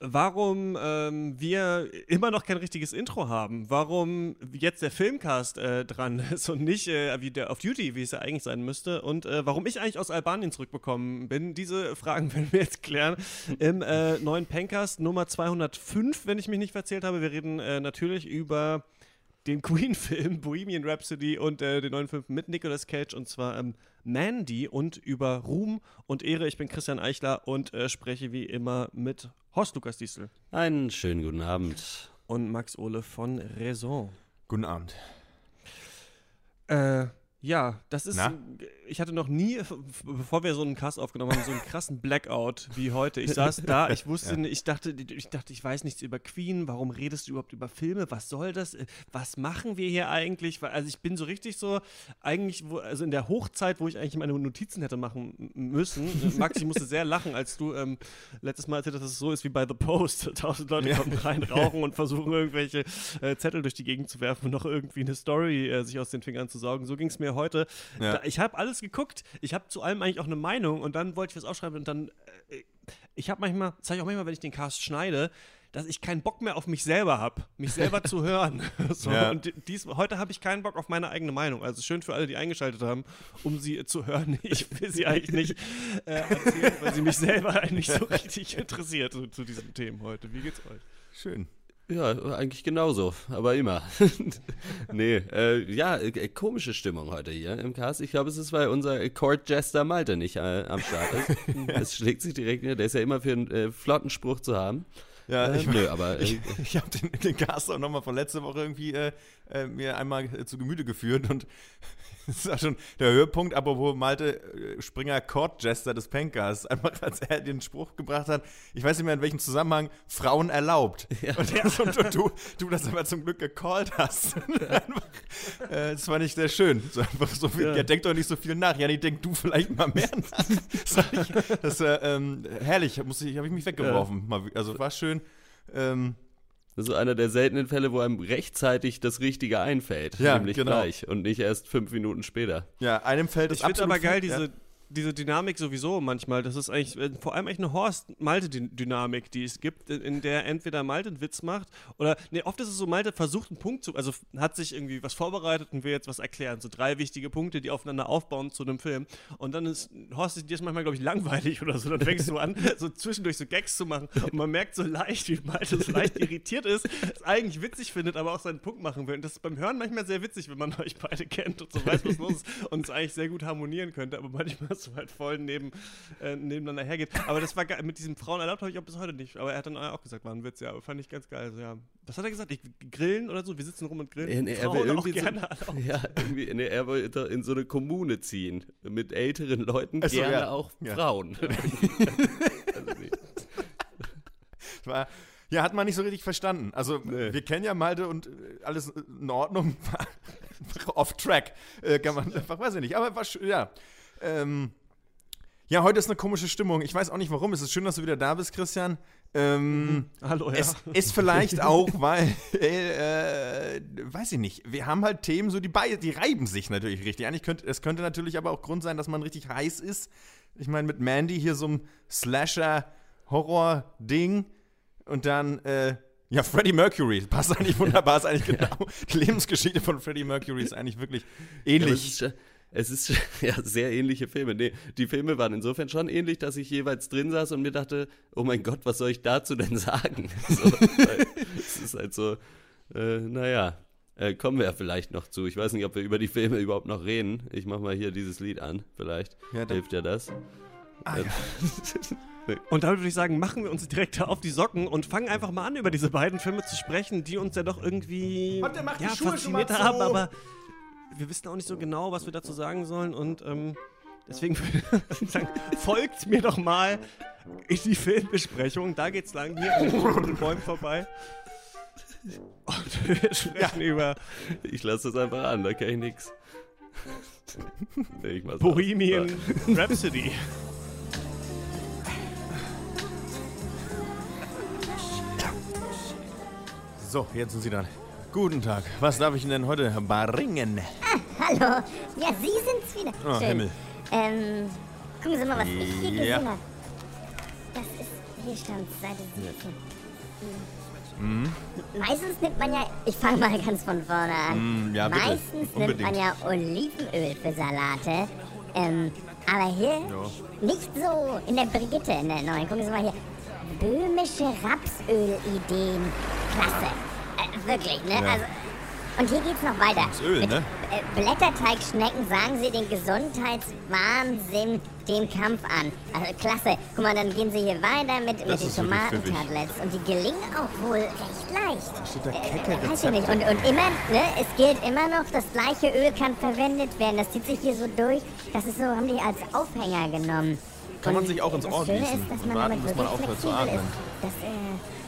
warum ähm, wir immer noch kein richtiges Intro haben, warum jetzt der Filmcast äh, dran ist und nicht äh, wie der auf Duty, wie es ja eigentlich sein müsste, und äh, warum ich eigentlich aus Albanien zurückbekommen bin. Diese Fragen werden wir jetzt klären im äh, neuen Pencast Nummer 205, wenn ich mich nicht verzählt habe. Wir reden äh, natürlich über den Queen-Film Bohemian Rhapsody und äh, den neuen Film mit Nicolas Cage und zwar ähm, Mandy und über Ruhm und Ehre. Ich bin Christian Eichler und äh, spreche wie immer mit Horst Lukas Diesel. Einen schönen guten Abend. Und Max Ole von Raison. Guten Abend. Äh, ja, das ist. Na? Ich hatte noch nie, bevor wir so einen Cast aufgenommen haben, so einen krassen Blackout wie heute. Ich saß da, ich wusste, ja. ich dachte, ich dachte, ich weiß nichts über Queen. Warum redest du überhaupt über Filme? Was soll das? Was machen wir hier eigentlich? Also ich bin so richtig so, eigentlich, wo, also in der Hochzeit, wo ich eigentlich meine Notizen hätte machen müssen. Max, ich musste sehr lachen, als du ähm, letztes Mal erzählt hast, dass es so ist wie bei The Post. Tausend Leute kommen rein, rauchen und versuchen irgendwelche äh, Zettel durch die Gegend zu werfen und noch irgendwie eine Story äh, sich aus den Fingern zu saugen. So ging es mir mir heute. Ja. Da, ich habe alles geguckt. Ich habe zu allem eigentlich auch eine Meinung und dann wollte ich was aufschreiben und dann. Äh, ich habe manchmal, sage ich auch manchmal, wenn ich den Cast schneide, dass ich keinen Bock mehr auf mich selber habe, mich selber zu hören. so, ja. Und dies, heute habe ich keinen Bock auf meine eigene Meinung. Also schön für alle, die eingeschaltet haben, um sie zu hören. Ich will sie eigentlich nicht äh, erzählen, weil sie mich selber eigentlich so richtig interessiert zu, zu diesen Themen heute. Wie geht's euch? Schön. Ja, eigentlich genauso, aber immer. nee, äh, ja, äh, komische Stimmung heute hier im Cast. Ich glaube, es ist, weil unser Court Jester Malte nicht äh, am Start ist. Es schlägt sich direkt nieder. Der ist ja immer für einen äh, flotten Spruch zu haben. Ja, ich, nö, aber ich, ich habe den, den Cast auch nochmal von letzter Woche irgendwie äh, äh, mir einmal zu Gemüte geführt und das war schon der Höhepunkt, apropos Malte äh, Springer Court Jester des Pankers, einfach als er den Spruch gebracht hat, ich weiß nicht mehr in welchem Zusammenhang, Frauen erlaubt. Ja. Und, ja, und du, du das aber zum Glück gecallt hast. einfach, äh, das war nicht sehr schön. So einfach so viel, ja. ja, denk doch nicht so viel nach. Ja, nee, denk du vielleicht mal mehr nach. Das war ähm, herrlich, habe ich mich weggeworfen. Also war schön. Ähm, das ist einer der seltenen Fälle, wo einem rechtzeitig das Richtige einfällt. Ja, nämlich genau. gleich und nicht erst fünf Minuten später. Ja, einem fällt es Ich finde aber geil, diese, ja diese Dynamik sowieso manchmal. Das ist eigentlich äh, vor allem eigentlich eine Horst-Malte-Dynamik, die es gibt, in der entweder Malte einen Witz macht oder, nee, oft ist es so, Malte versucht einen Punkt zu, also hat sich irgendwie was vorbereitet und will jetzt was erklären. So drei wichtige Punkte, die aufeinander aufbauen zu einem Film. Und dann ist Horst, dir ist manchmal, glaube ich, langweilig oder so. Dann fängst du an, so zwischendurch so Gags zu machen. Und man merkt so leicht, wie Malte so leicht irritiert ist, es eigentlich witzig findet, aber auch seinen Punkt machen will. Und das ist beim Hören manchmal sehr witzig, wenn man euch beide kennt und so weiß, was los ist und es eigentlich sehr gut harmonieren könnte. Aber manchmal so halt voll neben, äh, nebeneinander hergeht. Aber das war geil. Mit diesem Frauen erlaubt habe ich auch bis heute nicht. Aber er hat dann auch gesagt, war ein Witz, ja. Aber fand ich ganz geil. Also, ja. Was hat er gesagt? Ich, grillen oder so? Wir sitzen rum und grillen. Nee, nee, er will irgendwie so, ja, irgendwie, nee, er will in so eine Kommune ziehen. Mit älteren Leuten, also, gerne ja. auch ja. Frauen. also, nee. war, ja, hat man nicht so richtig verstanden. Also, nee. wir kennen ja Malte und äh, alles in Ordnung. Off track. Äh, kann man einfach, weiß ich nicht. Aber war, ja. Ähm, ja, heute ist eine komische Stimmung. Ich weiß auch nicht warum. Es ist schön, dass du wieder da bist, Christian. Ähm, mhm. Hallo, ja. Es ist vielleicht auch, weil, äh, weiß ich nicht, wir haben halt Themen, so die, die reiben sich natürlich richtig. Eigentlich könnte, es könnte natürlich aber auch Grund sein, dass man richtig heiß ist. Ich meine, mit Mandy hier so ein Slasher-Horror-Ding und dann, äh, ja, Freddie Mercury, passt eigentlich wunderbar, ist eigentlich genau. Die Lebensgeschichte von Freddie Mercury ist eigentlich wirklich ähnlich. Ja, es ist ja sehr ähnliche Filme. Nee, die Filme waren insofern schon ähnlich, dass ich jeweils drin saß und mir dachte, oh mein Gott, was soll ich dazu denn sagen? So, es ist halt so, äh, naja, äh, kommen wir ja vielleicht noch zu. Ich weiß nicht, ob wir über die Filme überhaupt noch reden. Ich mach mal hier dieses Lied an, vielleicht ja, hilft ja das. Ah, ja. Und damit würde ich sagen, machen wir uns direkt auf die Socken und fangen einfach mal an, über diese beiden Filme zu sprechen, die uns ja doch irgendwie und der macht ja, die Schuhe fasziniert haben, aber wir wissen auch nicht so genau, was wir dazu sagen sollen und ähm, deswegen würde ich sagen, folgt mir doch mal in die Filmbesprechung. Da geht's lang, hier an den Bäumen vorbei. Und wir sprechen ja. über. Ich lasse das einfach an, da kann ich nichts. Nee, Bohemian Rhapsody. So, jetzt sind sie dann. Guten Tag. Was darf ich Ihnen denn heute bringen? Ah, hallo. Ja, Sie sind's wieder. Oh, Schön. Himmel. Ähm, gucken Sie mal, was ich hier ja. gesehen habe. Das ist hier stand Seite 17. Mhm. Meistens nimmt man ja, ich fange mal ganz von vorne an. Mm, ja, bitte. Meistens Unbedingt. nimmt man ja Olivenöl für Salate. Ähm, aber hier Ja. nicht so in der Brigitte in der neuen. Gucken Sie mal hier. Böhmische Rapsöl-Ideen. Klasse. Äh, wirklich, ne? Ja. Also, und hier geht's noch weiter. Das Öl, Mit ne? äh, Blätterteigschnecken sagen sie den Gesundheitswahnsinn dem Kampf an. Also klasse. Guck mal, dann gehen sie hier weiter mit, mit den. Tomatentartlets. Und die gelingen auch wohl recht leicht. steht da Äh, kecke weiß ich nicht. Und, und immer, ne, es gilt immer noch, das gleiche Öl kann verwendet werden. Das zieht sich hier so durch. Das ist so, haben die als Aufhänger genommen. Kann man Und sich auch ins das Ohr Schöne gießen ist, dass man warten, bis man aufhört zu atmen. ist. Das, äh, äh,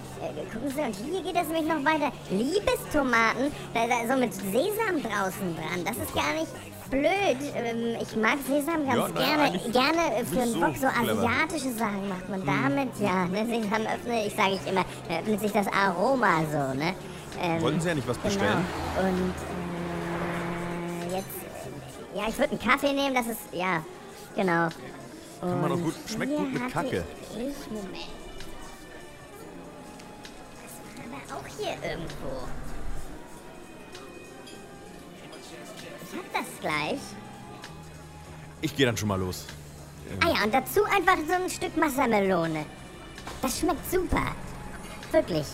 gucken Sie, und hier geht es nämlich noch weiter. Liebestomaten, da, da, so mit Sesam draußen dran. Das ist gar nicht blöd. Ähm, ich mag Sesam ganz Ja, na, gerne. Gerne äh, für einen so Bock so clever. Hm. asiatische Sachen macht man damit. Ja, ne, Sesam öffnet, ich sage ich immer, öffnet sich das Aroma so, ne? Ähm, Wollten Sie ja nicht was Genau. bestellen? Und äh, jetzt, äh, ja, ich würde einen Kaffee nehmen, das ist, ja, genau. Kann man Und gut, schmeckt gut mit Kacke. Ich, Moment. Auch hier irgendwo. Ich hab das gleich. Ich gehe dann schon mal los. Ah ja, und dazu einfach so ein Stück Wassermelone. Das schmeckt super. Wirklich.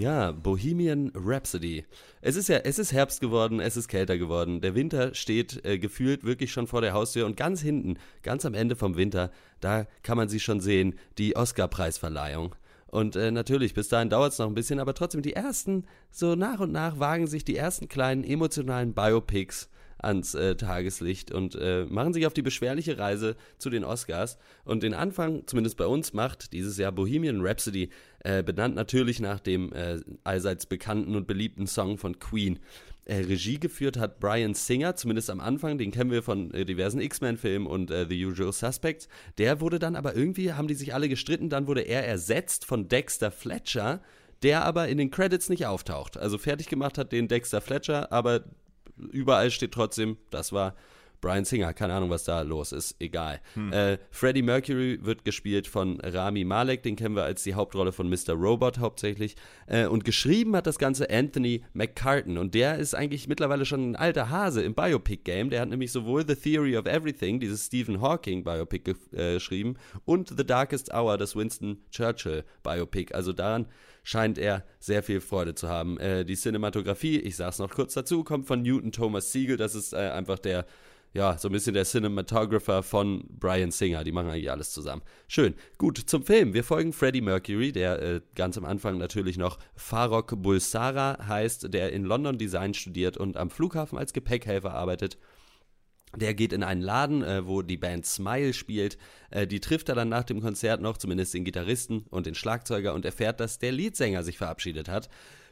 Ja, Bohemian Rhapsody. Es ist ja, es ist Herbst geworden, es ist kälter geworden. Der Winter steht äh, gefühlt wirklich schon vor der Haustür und ganz hinten, ganz am Ende vom Winter, da kann man sie schon sehen, die Oscar-Preisverleihung. Und äh, natürlich, bis dahin dauert es noch ein bisschen, aber trotzdem die ersten, so nach und nach wagen sich die ersten kleinen emotionalen Biopics ans äh, Tageslicht und äh, machen sich auf die beschwerliche Reise zu den Oscars. Und den Anfang, zumindest bei uns, macht dieses Jahr Bohemian Rhapsody, äh, benannt natürlich nach dem äh, allseits bekannten und beliebten Song von Queen. Äh, Regie geführt hat Brian Singer, zumindest am Anfang, den kennen wir von äh, diversen X-Men-Filmen und The Usual Suspects. Der wurde dann aber irgendwie, haben die sich alle gestritten, dann wurde er ersetzt von Dexter Fletcher, der aber in den Credits nicht auftaucht. Also fertig gemacht hat den Dexter Fletcher, aber überall steht trotzdem, das war Brian Singer. Keine Ahnung, was da los ist. Egal. Äh, Freddie Mercury wird gespielt von Rami Malek. Den kennen wir als die Hauptrolle von Mr. Robot hauptsächlich. Äh, und geschrieben hat das Ganze Anthony McCartan. Und der ist eigentlich mittlerweile schon ein alter Hase im Biopic-Game. Der hat nämlich sowohl The Theory of Everything, dieses Stephen Hawking Biopic ge- äh, geschrieben, und The Darkest Hour, das Winston Churchill Biopic. Also daran scheint er sehr viel Freude zu haben. Äh, die Cinematografie, ich sag's noch kurz dazu, kommt von Newton Thomas Siegel. Das ist äh, einfach der, ja, so ein bisschen der Cinematographer von Brian Singer. Die machen eigentlich alles zusammen. Schön. Gut, zum Film. Wir folgen Freddie Mercury, der äh, ganz am Anfang natürlich noch Farrokh Bulsara heißt, der in London Design studiert und am Flughafen als Gepäckhelfer arbeitet. Der geht in einen Laden, äh, wo die Band Smile spielt. Äh, die trifft er dann nach dem Konzert noch, zumindest den Gitarristen und den Schlagzeuger, und erfährt, dass der Leadsänger sich verabschiedet hat.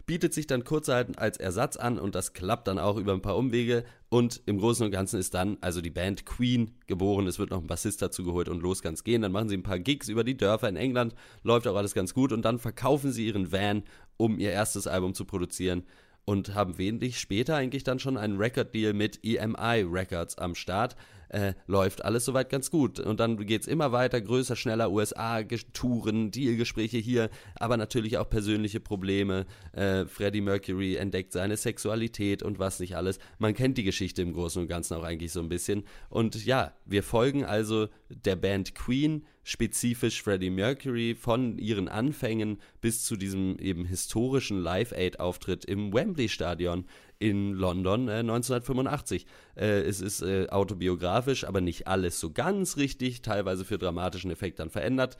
Bietet sich dann kurzerhand als Ersatz an und das klappt dann auch über ein paar Umwege. Und im Großen und Ganzen ist dann also die Band Queen geboren. Es wird noch ein Bassist dazu geholt und los kann's gehen. Dann machen sie ein paar Gigs über die Dörfer in England, läuft auch alles ganz gut. Und dann verkaufen sie ihren Van, um ihr erstes Album zu produzieren und haben wenig später eigentlich dann schon einen Record-Deal mit EMI Records am Start. Äh, läuft alles soweit ganz gut. Und dann geht's immer weiter, größer, schneller, USA-Touren, Dealgespräche hier, aber natürlich auch persönliche Probleme. Äh, Freddie Mercury entdeckt seine Sexualität und was nicht alles. Man kennt die Geschichte im Großen und Ganzen auch eigentlich so ein bisschen. Und ja, wir folgen also der Band Queen, spezifisch Freddie Mercury, von ihren Anfängen bis zu diesem eben historischen Live-Aid-Auftritt im Wembley-Stadion in London äh, 1985. Äh, es ist äh, autobiografisch, aber nicht alles so ganz richtig, teilweise für dramatischen Effekt dann verändert.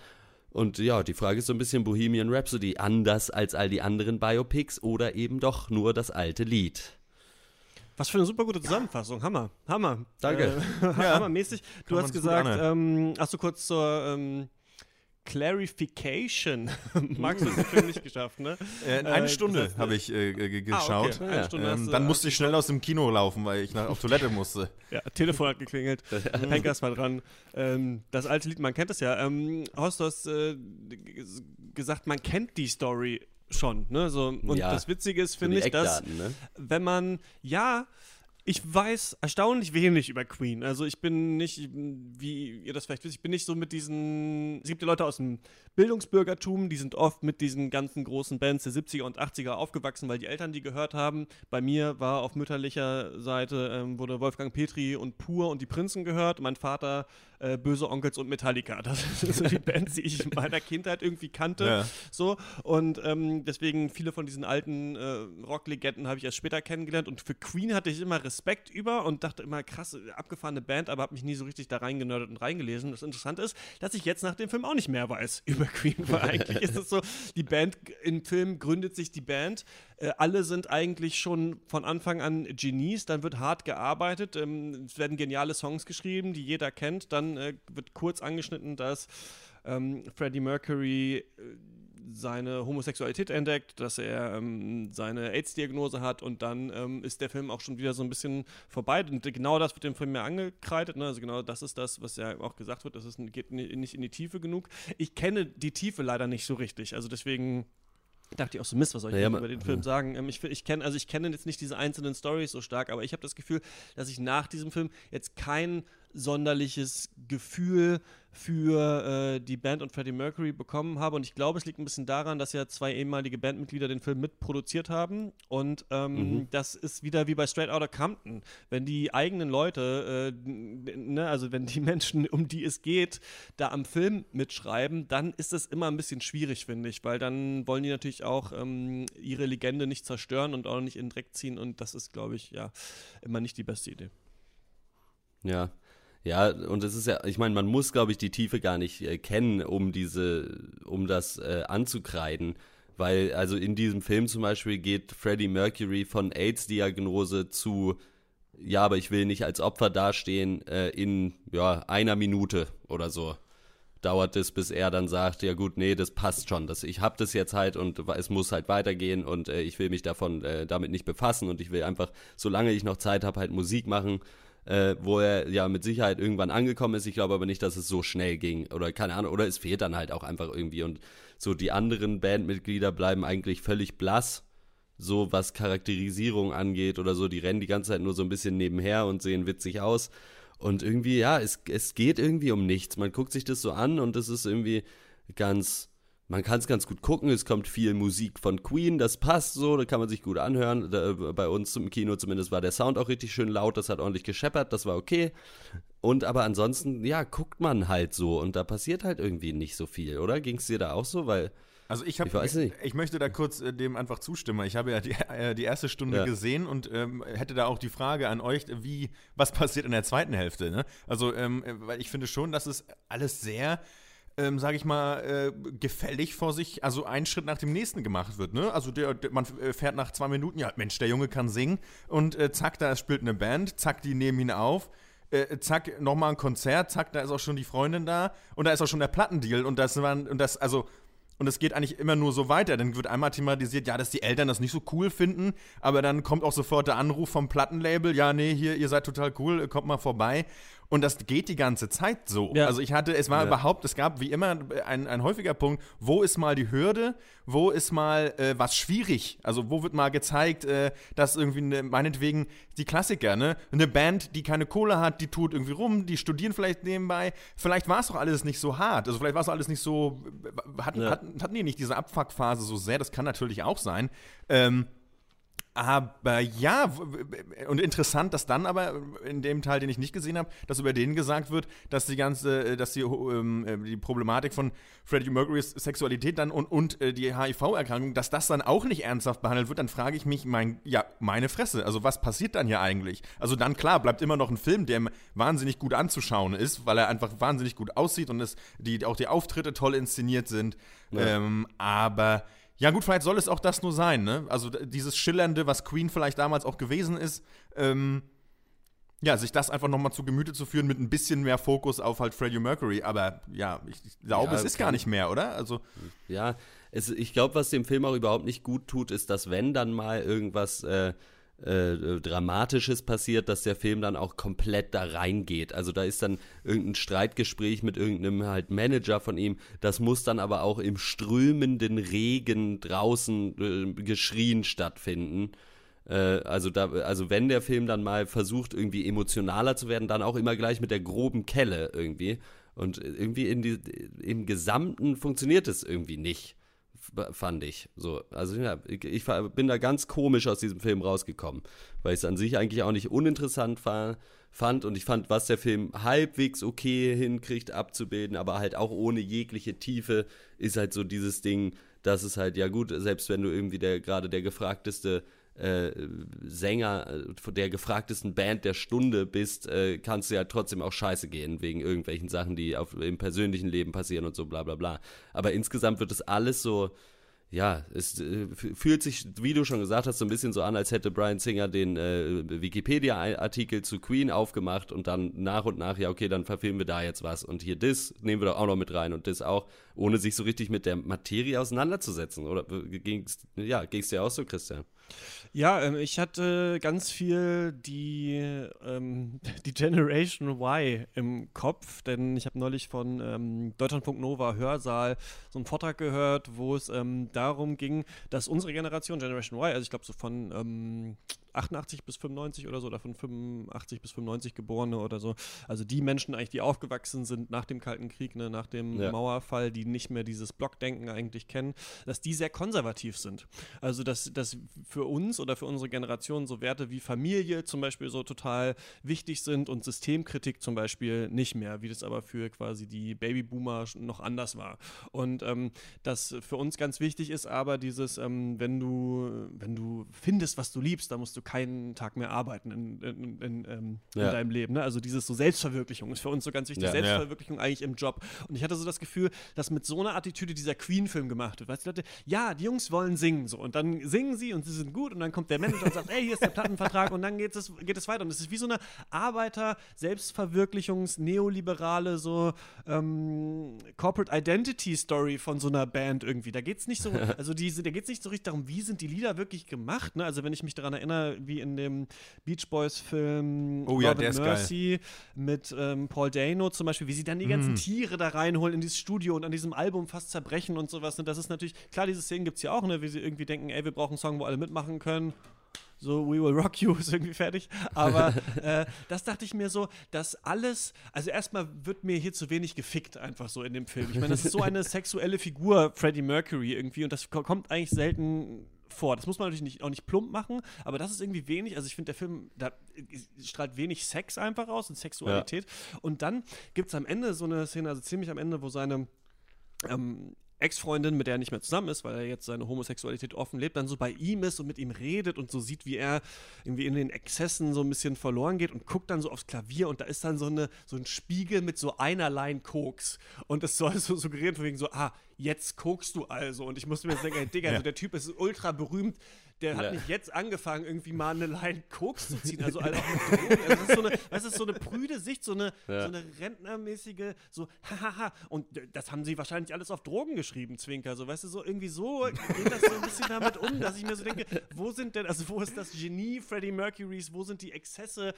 Und ja, die Frage ist so ein bisschen Bohemian Rhapsody, anders als all die anderen Biopics oder eben doch nur das alte Lied. Was für eine super gute Zusammenfassung. Hammer. Hammer. Danke. Äh, Hammermäßig. Du Kann hast gesagt, ähm, hast du kurz zur ähm, Clarification. Magst du den Film nicht geschafft, ne? Äh, eine Äh, Stunde habe ich äh, ge- ge- Ah, okay. geschaut. Eine Stunde Ähm, dann musste ich schnell aus dem Kino laufen, weil ich nach, auf Toilette musste. Ja, Telefon hat geklingelt. Penkers war dran. Ähm, das alte Lied, man kennt es ja. Ähm, Horst, du hast äh, gesagt, man kennt die Story schon. Ne? So, und Ja, das Witzige ist, So finde die ich, dass ne? wenn man, ja, Ich weiß erstaunlich wenig über Queen. Also ich bin nicht, wie ihr das vielleicht wisst, ich bin nicht so mit diesen. Es gibt ja Leute aus dem Bildungsbürgertum, die sind oft mit diesen ganzen großen Bands der 70er und 80er aufgewachsen, weil die Eltern die gehört haben. Bei mir war auf mütterlicher Seite ähm, wurde Wolfgang Petri und Pur und die Prinzen gehört. Mein Vater äh, Böse Onkels und Metallica. Das sind so die Bands, die ich in meiner Kindheit irgendwie kannte. Ja. So. Und ähm, deswegen viele von diesen alten äh, Rocklegenden habe ich erst später kennengelernt. Und für Queen hatte ich immer Respekt über und dachte immer, krass, abgefahrene Band, aber habe mich nie so richtig da reingenördet und reingelesen. Das Interessante ist, dass ich jetzt nach dem Film auch nicht mehr weiß über Queen, weil eigentlich. Ist es so, die Band im Film gründet sich die Band. Äh, alle sind eigentlich schon von Anfang an Genies, dann wird hart gearbeitet, ähm, es werden geniale Songs geschrieben, die jeder kennt, dann äh, wird kurz angeschnitten, dass ähm, Freddie Mercury äh, seine Homosexualität entdeckt, dass er ähm, seine AIDS-Diagnose hat und dann ähm, ist der Film auch schon wieder so ein bisschen vorbei. Und genau das wird dem Film ja angekreidet. Ne? Also genau das ist das, was ja auch gesagt wird, das ist, geht nicht in die Tiefe genug. Ich kenne die Tiefe leider nicht so richtig. Also deswegen dachte ich auch so, Mist, was soll ich naja, über den Film sagen? Ähm, ich, ich kenne also ich kenne jetzt nicht diese einzelnen Stories so stark, aber ich habe das Gefühl, dass ich nach diesem Film jetzt kein sonderliches Gefühl für äh, die Band und Freddie Mercury bekommen habe. Und ich glaube, es liegt ein bisschen daran, dass ja zwei ehemalige Bandmitglieder den Film mitproduziert haben. Und ähm, mhm. das ist wieder wie bei Straight Outta Compton. Wenn die eigenen Leute, äh, ne, also wenn die Menschen, um die es geht, da am Film mitschreiben, dann ist das immer ein bisschen schwierig, finde ich. Weil dann wollen die natürlich auch ähm, ihre Legende nicht zerstören und auch nicht in den Dreck ziehen. Und das ist, glaube ich, ja, immer nicht die beste Idee. Ja, ja, und es ist ja, ich meine, man muss, glaube ich, die Tiefe gar nicht äh, kennen, um diese, um das äh, anzukreiden. Weil, also in diesem Film zum Beispiel geht Freddie Mercury von AIDS-Diagnose zu, ja, aber ich will nicht als Opfer dastehen, äh, in ja, einer Minute oder so. Dauert es, bis er dann sagt, ja gut, nee, das passt schon. Das, ich habe das jetzt halt und es muss halt weitergehen und äh, ich will mich davon äh, damit nicht befassen und ich will einfach, solange ich noch Zeit habe, halt Musik machen äh, wo er ja mit Sicherheit irgendwann angekommen ist. Ich glaube aber nicht, dass es so schnell ging oder keine Ahnung, oder es fehlt dann halt auch einfach irgendwie und so die anderen Bandmitglieder bleiben eigentlich völlig blass, so was Charakterisierung angeht oder so. Die rennen die ganze Zeit nur so ein bisschen nebenher und sehen witzig aus. Und irgendwie, ja, es, es geht irgendwie um nichts. Man guckt sich das so an und es ist irgendwie ganz man kann es ganz gut gucken. Es kommt viel Musik von Queen, das passt so, da kann man sich gut anhören. Da, bei uns im Kino zumindest war der Sound auch richtig schön laut, das hat ordentlich gescheppert, das war okay. Und aber ansonsten, ja, guckt man halt so und da passiert halt irgendwie nicht so viel, oder? Ging es dir da auch so? Weil. Also ich habe, ich, ich, möchte da kurz äh, dem einfach zustimmen. Ich habe ja die, äh, die erste Stunde ja. gesehen und ähm, hätte da auch die Frage an euch, wie was passiert in der zweiten Hälfte. Ne? Also ähm, weil ich finde schon, dass es alles sehr ähm, sage ich mal, äh, gefällig vor sich, also ein Schritt nach dem nächsten gemacht wird. Ne? Also der, der, man äh, fährt nach zwei Minuten, ja, Mensch, der Junge kann singen und äh, zack, da spielt eine Band, zack, die nehmen ihn auf. Äh, zack, nochmal ein Konzert, zack, da ist auch schon die Freundin da und da ist auch schon der Plattendeal und das waren, und das, also, und es geht eigentlich immer nur so weiter. Dann wird einmal thematisiert, ja, dass die Eltern das nicht so cool finden, aber dann kommt auch sofort der Anruf vom Plattenlabel, ja, nee, hier, ihr seid total cool, kommt mal vorbei. Und das geht die ganze Zeit so. Ja. Also ich hatte, es war ja. überhaupt, es gab wie immer ein, ein häufiger Punkt, wo ist mal die Hürde, wo ist mal äh, was schwierig? Also wo wird mal gezeigt, äh, dass irgendwie, ne, meinetwegen, die Klassiker, ne? Eine Band, die keine Kohle hat, die tut irgendwie rum, die studieren vielleicht nebenbei. Vielleicht war es doch alles nicht so hart. Also vielleicht war es alles nicht so, hatten, ja. hatten, hatten die nicht diese Abfuckphase so sehr, das kann natürlich auch sein. Ähm, aber ja, und interessant, dass dann aber in dem Teil, den ich nicht gesehen habe, dass über den gesagt wird, dass die ganze, äh, dass die, ähm, äh, die Problematik von Freddie Mercurys Sexualität dann und, und äh, die HIV-Erkrankung, dass das dann auch nicht ernsthaft behandelt wird, dann frage ich mich, mein, ja, meine Fresse, also was passiert dann hier eigentlich? Also dann klar, bleibt immer noch ein Film, der wahnsinnig gut anzuschauen ist, weil er einfach wahnsinnig gut aussieht und es, die, auch die Auftritte toll inszeniert sind. Ja. Ähm, aber ja, gut, vielleicht soll es auch das nur sein, ne? Also dieses Schillernde, was Queen vielleicht damals auch gewesen ist, ähm, ja, sich das einfach nochmal zu Gemüte zu führen mit ein bisschen mehr Fokus auf halt Freddie Mercury. Aber ja, ich, ich glaube, ja, es ist gar nicht mehr, oder? Also. Ja, es, ich glaube, was dem Film auch überhaupt nicht gut tut, ist, dass wenn dann mal irgendwas äh, äh, Dramatisches passiert, dass der Film dann auch komplett da reingeht. Also da ist dann irgendein Streitgespräch mit irgendeinem halt Manager von ihm. Das muss dann aber auch im strömenden Regen draußen äh, geschrien stattfinden. Äh, also, da, also wenn der Film dann mal versucht, irgendwie emotionaler zu werden, dann auch immer gleich mit der groben Kelle irgendwie. Und irgendwie in die, im Gesamten funktioniert es irgendwie nicht, fand ich. So, also ja, ich, bin da ganz komisch aus diesem Film rausgekommen, weil ich es an sich eigentlich auch nicht uninteressant war, fand und ich fand, was der Film halbwegs okay hinkriegt abzubilden, aber halt auch ohne jegliche Tiefe, ist halt so dieses Ding, dass es halt, ja gut, selbst wenn du irgendwie der gerade der gefragteste äh, Sänger äh, der gefragtesten Band der Stunde bist, äh, kannst du ja trotzdem auch scheiße gehen, wegen irgendwelchen Sachen, die auf, im persönlichen Leben passieren und so bla bla bla. Aber insgesamt wird es alles so, ja, es äh, fühlt sich, wie du schon gesagt hast, so ein bisschen so an, als hätte Brian Singer den äh, Wikipedia-Artikel zu Queen aufgemacht und dann nach und nach, ja, okay, dann verfilmen wir da jetzt was und hier das nehmen wir doch auch noch mit rein und das auch, ohne sich so richtig mit der Materie auseinanderzusetzen. Oder ging's, ja, ging's dir auch so, Christian? Ja, ähm, ich hatte ganz viel die, ähm, die Generation Y im Kopf, denn ich habe neulich von ähm, Deutschlandfunk Nova Hörsaal so einen Vortrag gehört, wo es ähm, darum ging, dass unsere Generation, Generation Y, also ich glaube so von 88 ähm, bis 95 oder so, oder von 85 bis 95 Geborene oder so, also die Menschen eigentlich, die aufgewachsen sind nach dem Kalten Krieg, ne, nach dem ja. Mauerfall, die nicht mehr dieses Blockdenken eigentlich kennen, dass die sehr konservativ sind. Also dass, dass für uns oder für unsere Generation so Werte wie Familie zum Beispiel so total wichtig sind und Systemkritik zum Beispiel nicht mehr, wie das aber für quasi die Babyboomer noch anders war. Und ähm, das für uns ganz wichtig ist aber dieses, ähm, wenn du, wenn du findest, was du liebst, dann musst du keinen Tag mehr arbeiten in, in, in, ähm, ja. in deinem Leben. Ne? Also dieses so Selbstverwirklichung ist für uns so ganz wichtig. Ja, Selbstverwirklichung ja. eigentlich im Job. Und ich hatte so das Gefühl, dass mit so einer Attitüde dieser Queen-Film gemacht wird. Weißt du, Leute, ja, die Jungs wollen singen so und dann singen sie und sie sind gut und dann kommt der Manager und sagt, ey, hier ist der Plattenvertrag und dann geht es, geht es weiter. Und es ist wie so eine Arbeiter-Selbstverwirklichungs-neoliberale so ähm, Corporate Identity Story von so einer Band irgendwie. Da geht es nicht so, also diese, da geht es nicht so richtig darum, wie sind die Lieder wirklich gemacht. Ne? Also wenn ich mich daran erinnere, wie in dem Beach Boys Film oh, ja, der Mercy mit ähm, Paul Dano zum Beispiel, wie sie dann die ganzen mm. Tiere da reinholen in dieses Studio und an diesem Album fast zerbrechen und sowas. Und das ist natürlich, klar, diese Szenen gibt es ja auch, ne? wie sie irgendwie denken, ey, wir brauchen einen Song, wo alle mitmachen können so We Will Rock You ist irgendwie fertig. Aber äh, das dachte ich mir so, dass alles, also erstmal wird mir hier zu wenig gefickt, einfach so in dem Film. Ich meine, das ist so eine sexuelle Figur, Freddie Mercury irgendwie, und das kommt eigentlich selten vor. Das muss man natürlich nicht, auch nicht plump machen, aber das ist irgendwie wenig. Also ich finde, der Film, da strahlt wenig Sex einfach aus und Sexualität. Ja. Und dann gibt es am Ende so eine Szene, also ziemlich am Ende, wo seine ähm, Ex-Freundin, mit der er nicht mehr zusammen ist, weil er jetzt seine Homosexualität offen lebt, dann so bei ihm ist und mit ihm redet und so sieht, wie er irgendwie in den Exzessen so ein bisschen verloren geht und guckt dann so aufs Klavier und da ist dann so, eine, so ein Spiegel mit so einer Line Koks. Und es soll so suggerieren von wegen so, ah, jetzt kokst du also. Und ich musste mir jetzt denken, ey, Digga, also der Typ ist ultra berühmt, der hat ja. nicht jetzt angefangen, irgendwie mal eine Line Koks zu ziehen. Also, also mit Drogen. Also das, ist so eine, das ist so eine prüde Sicht, so eine, ja. so eine rentnermäßige, so hahaha. Und das haben sie wahrscheinlich alles auf Drogen geschrieben, Zwinker. So, weißt du, so irgendwie so geht das so ein bisschen damit um, dass ich mir so denke, wo sind denn, also wo ist das Genie Freddie Mercurys, wo sind die Exzesse?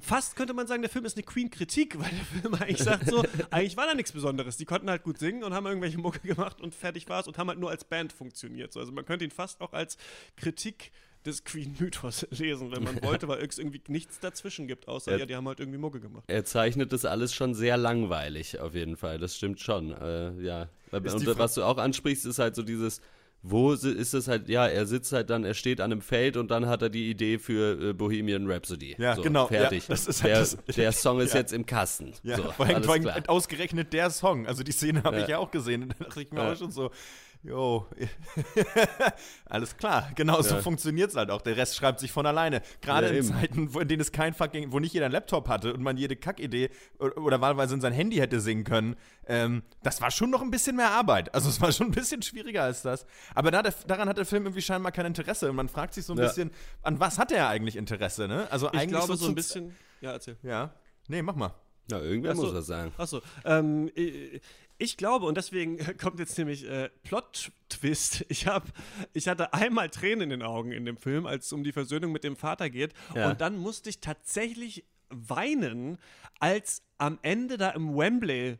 Fast könnte man sagen, der Film ist eine Queen-Kritik, weil der Film eigentlich sagt so, eigentlich war da nichts Besonderes. Die konnten halt gut singen und haben irgendwelche Mucke gemacht und fertig war es und haben halt nur als Band funktioniert. also man könnte ihn fast auch als Kritik des Queen-Mythos lesen, wenn man wollte, weil es irgendwie nichts dazwischen gibt, außer, er, ja, die haben halt irgendwie Mucke gemacht. Er zeichnet das alles schon sehr langweilig, auf jeden Fall. Das stimmt schon. Äh, ja. Und was du auch ansprichst, ist halt so dieses wo ist es halt, ja, er sitzt halt dann, er steht an einem Feld und dann hat er die Idee für äh, Bohemian Rhapsody. Ja, so, genau. Fertig. Ja, halt der, das, der, Song ist ja. jetzt im Kasten. Ja, so, vor allem, vor allem ausgerechnet der Song. Also die Szene habe ich ja auch gesehen. Da dachte ich mir auch schon so, Jo, alles klar. Genau so ja. funktioniert es halt auch. Der Rest schreibt sich von alleine. Gerade ja, in Zeiten, wo, in denen es kein fucking, wo nicht jeder einen Laptop hatte und man jede Kackidee oder, oder wahlweise in sein Handy hätte singen können. Ähm, das war schon noch ein bisschen mehr Arbeit. Also es war schon ein bisschen schwieriger als das. Aber da, der, daran hat der Film irgendwie scheinbar kein Interesse. Und man fragt sich so ein ja. bisschen, an was hat er eigentlich Interesse, ne? Also ich eigentlich glaube so, ein bisschen. Ja, erzähl. Ja. Nee, mach mal. Ja, irgendwer Achso. muss das sein. Achso. Ähm, ich glaube, und deswegen kommt jetzt nämlich äh, Plot-Twist. Ich, ich hatte einmal Tränen in den Augen in dem Film, als es um die Versöhnung mit dem Vater geht. Ja. Und dann musste ich tatsächlich weinen, als am Ende da im Wembley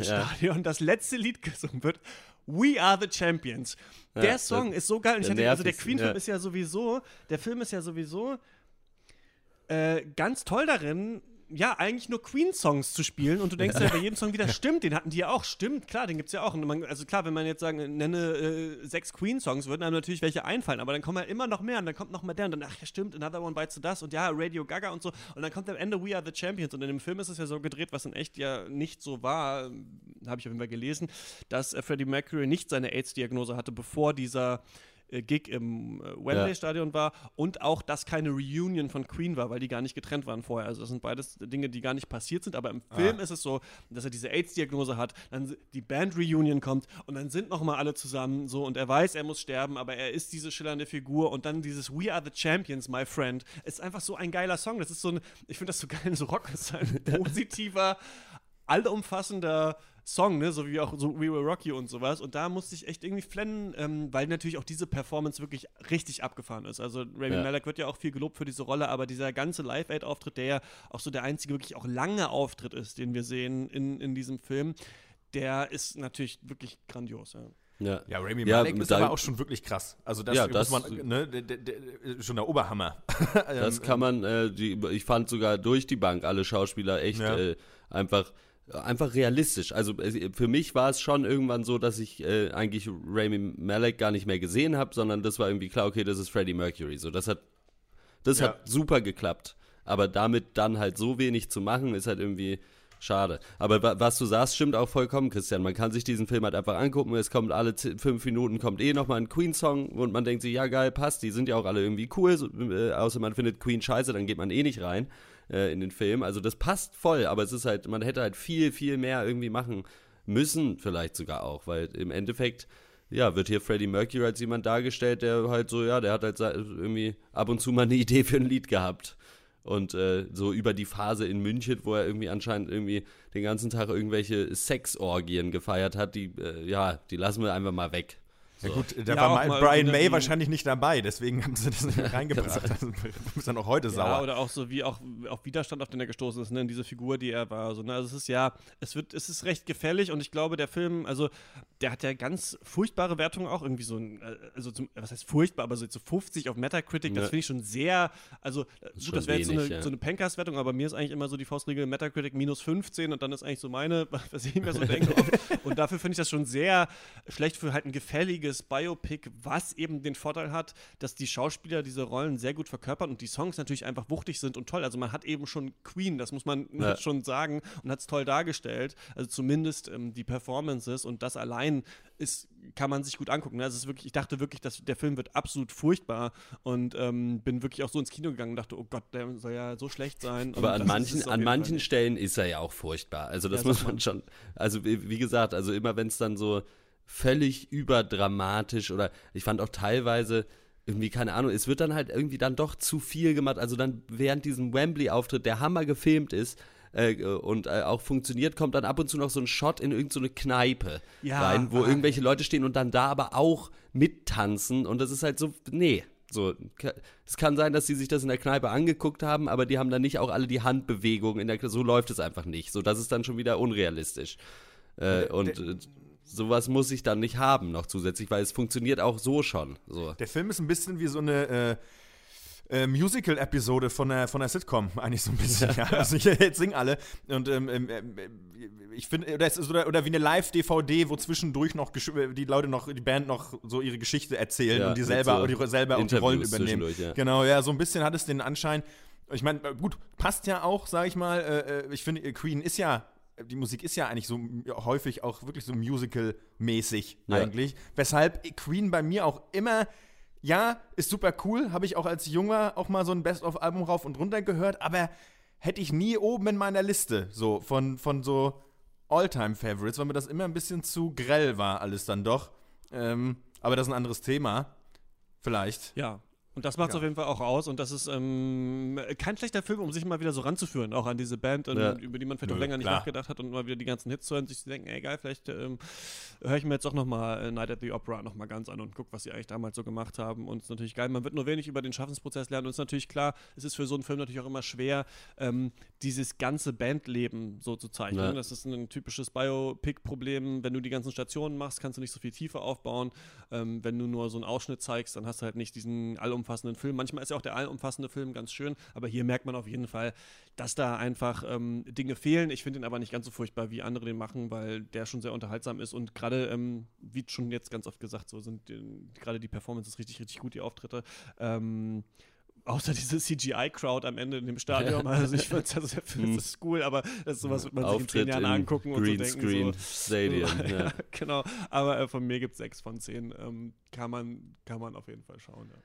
Stadion ja. das letzte Lied gesungen wird We Are the Champions. Der ja, Song ist so geil. Der also der Queen-Film ist ja sowieso, der Film ist ja sowieso äh, ganz toll darin, ja, eigentlich nur Queen-Songs zu spielen und du denkst ja. ja bei jedem Song wieder, stimmt, den hatten die ja auch, stimmt, klar, den gibt's ja auch. Man, also klar, wenn man jetzt sagen, nenne äh, sechs Queen-Songs, würden einem natürlich welche einfallen, aber dann kommen ja immer noch mehr und dann kommt noch mal der und dann, ach ja, stimmt, Another One Bites to Das und ja, Radio Gaga und so und dann kommt am Ende We Are the Champions und in dem Film ist es ja so gedreht, was in echt ja nicht so war, habe ich auf jeden Fall gelesen, dass äh, Freddie Mercury nicht seine AIDS-Diagnose hatte, bevor dieser äh, Gig im äh, Wembley-Stadion ja. war und auch, dass keine Reunion von Queen war, weil die gar nicht getrennt waren vorher. Also das sind beides Dinge, die gar nicht passiert sind, aber im ah. Film ist es so, dass er diese AIDS-Diagnose hat, dann die Band-Reunion kommt und dann sind nochmal alle zusammen so und er weiß, er muss sterben, aber er ist diese schillernde Figur und dann dieses We Are the Champions, my friend, ist einfach so ein geiler Song. Das ist so ein, ich finde das so geil, so Rock ist ein positiver, allumfassender Song, ne? So wie auch so We Will Rock You und sowas. Und da musste ich echt irgendwie flennen, ähm, weil natürlich auch diese Performance wirklich richtig abgefahren ist. Also Rami ja. Malek wird ja auch viel gelobt für diese Rolle, aber dieser ganze Live-Aid-Auftritt, der ja auch so der einzige wirklich auch lange Auftritt ist, den wir sehen in, in diesem Film, der ist natürlich wirklich grandios, ja. Ja, ja Rami Malek ja, ist aber auch schon wirklich krass. Also das, ja, das muss man, ne, schon der Oberhammer. das kann man, äh, die, ich fand sogar durch die Bank alle Schauspieler echt ja. äh, einfach einfach realistisch. Also für mich war es schon irgendwann so, dass ich äh, eigentlich Rami Malek gar nicht mehr gesehen habe, sondern das war irgendwie klar, okay, das ist Freddie Mercury. So, das hat, das ja. hat super geklappt. Aber damit dann halt so wenig zu machen, ist halt irgendwie schade. Aber was du sagst, stimmt auch vollkommen, Christian. Man kann sich diesen Film halt einfach angucken. Es kommt alle fünf Minuten kommt eh nochmal ein Queen-Song und man denkt sich, ja geil, passt. Die sind ja auch alle irgendwie cool. So, äh, außer man findet Queen scheiße, dann geht man eh nicht rein äh, in den Film. Also das passt voll, aber es ist halt, man hätte halt viel, viel mehr irgendwie machen müssen, vielleicht sogar auch, weil im Endeffekt, ja, wird hier Freddie Mercury als jemand dargestellt, der halt so, ja, der hat halt irgendwie ab und zu mal eine Idee für ein Lied gehabt. Und äh, so über die Phase in München, wo er irgendwie anscheinend irgendwie den ganzen Tag irgendwelche Sexorgien gefeiert hat, die, äh, ja, die lassen wir einfach mal weg. Ja gut, da ja, war Brian May wahrscheinlich nicht dabei, deswegen haben sie das nicht reingebracht. Also, du bist dann auch heute sauer. Ja, oder auch so wie auch auf Widerstand, auf den er gestoßen ist, ne, in diese Figur, die er war. So, ne? Also es ist ja, es wird, es ist recht gefällig und ich glaube, der Film, also der hat ja ganz furchtbare Wertungen auch irgendwie so ein, äh, also zum, was heißt furchtbar, aber so zu 50 auf Metacritic, ja. das finde ich schon sehr, also das gut, das wäre jetzt so eine, ja. so eine Pencast-Wertung, aber bei mir ist eigentlich immer so die Faustregel Metacritic minus 15 und dann ist eigentlich so meine, was ich mir so denke. und dafür finde ich das schon sehr schlecht für halt ein gefälliges ruhiges Biopic, was eben den Vorteil hat, dass die Schauspieler diese Rollen sehr gut verkörpern und die Songs natürlich einfach wuchtig sind und toll. Also man hat eben schon Queen, das muss man ja. schon sagen, und hat es toll dargestellt. Also zumindest ähm, die Performances und das allein ist, kann man sich gut angucken. Also es ist wirklich, ich dachte wirklich, dass der Film wird absolut furchtbar und ähm, bin wirklich auch so ins Kino gegangen und dachte, oh Gott, der soll ja so schlecht sein. Aber an manchen, an manchen Stellen ist er ja auch furchtbar. Also das ja, muss man schon, also wie gesagt, also immer wenn es dann so völlig überdramatisch oder ich fand auch teilweise irgendwie, keine Ahnung, es wird dann halt irgendwie dann doch zu viel gemacht. Also dann während diesem Wembley-Auftritt, der Hammer gefilmt ist, äh, und äh, auch funktioniert, kommt dann ab und zu noch so ein Shot in irgendeine so Kneipe ja, rein, wo ah, irgendwelche Leute stehen und dann da aber auch mittanzen und das ist halt so, nee. So, es kann sein, dass sie sich das in der Kneipe angeguckt haben, aber die haben dann nicht auch alle die Handbewegungen in der so läuft es einfach nicht. So, das ist dann schon wieder unrealistisch. Äh, und äh, sowas muss ich dann nicht haben noch zusätzlich, weil es funktioniert auch so schon. So. Der Film ist ein bisschen wie so eine äh, äh, Musical-Episode von der, von der Sitcom, eigentlich so ein bisschen. Ja. ja. Also ich, jetzt singen alle. Und ähm, ähm, äh, ich finde, oder, oder, oder, wie eine Live-DVD, wo zwischendurch noch die Leute noch, die Band noch so ihre Geschichte erzählen ja, und die selber, so die selber und die Rollen übernehmen. Genau, ja, so ein bisschen hat es den Anschein. Ich meine, gut, passt ja auch, sag ich mal. Äh, äh ich finde, Queen ist ja die Musik ist ja eigentlich so häufig auch wirklich so musical-mäßig ja. eigentlich. Weshalb Queen bei mir auch immer, ja, ist super cool, habe ich auch als Junger auch mal so ein Best-of-Album rauf und runter gehört, aber hätte ich nie oben in meiner Liste, so von, von so All-Time-Favorites, weil mir das immer ein bisschen zu grell war, alles dann doch. Ähm, aber das ist ein anderes Thema. Vielleicht. Ja, Und das macht es Ja. auf jeden Fall auch aus. Und das ist ähm, kein schlechter Film, um sich mal wieder so ranzuführen, auch an diese Band, und, Ja. über die man vielleicht Nö, auch länger nicht klar. nachgedacht hat und mal wieder die ganzen Hits zu hören, sich zu denken, ey geil, vielleicht ähm, höre ich mir jetzt auch nochmal äh, Night at the Opera nochmal ganz an und guck, was sie eigentlich damals so gemacht haben. Und es ist natürlich geil, man wird nur wenig über den Schaffensprozess lernen. Und es ist natürlich klar, es ist für so einen Film natürlich auch immer schwer, ähm, dieses ganze Bandleben so zu zeichnen. Ja. Das ist ein typisches Biopic-Problem. Wenn du die ganzen Stationen machst, kannst du nicht so viel Tiefe aufbauen. Ähm, wenn du nur so einen Ausschnitt zeigst, dann hast du halt nicht diesen allumfassenden Film. Manchmal ist ja auch der allumfassende Film ganz schön, aber hier merkt man auf jeden Fall, dass da einfach ähm, Dinge fehlen. Ich finde ihn aber nicht ganz so furchtbar, wie andere den machen, weil der schon sehr unterhaltsam ist und gerade, ähm, wie schon jetzt ganz oft gesagt, so sind äh, gerade die Performances richtig, richtig gut, die Auftritte. Ähm, Außer diese CGI-Crowd am Ende in dem Stadion. Also ich finde Film Hm. ist cool, aber das ist sowas, wird man sich in Auftritt zehn Jahren angucken und so Greenscreen denken. So, Stadium. ja, ja. genau. Aber äh, von mir gibt es sechs von zehn. Ähm, kann, man, kann man auf jeden Fall schauen. Ja.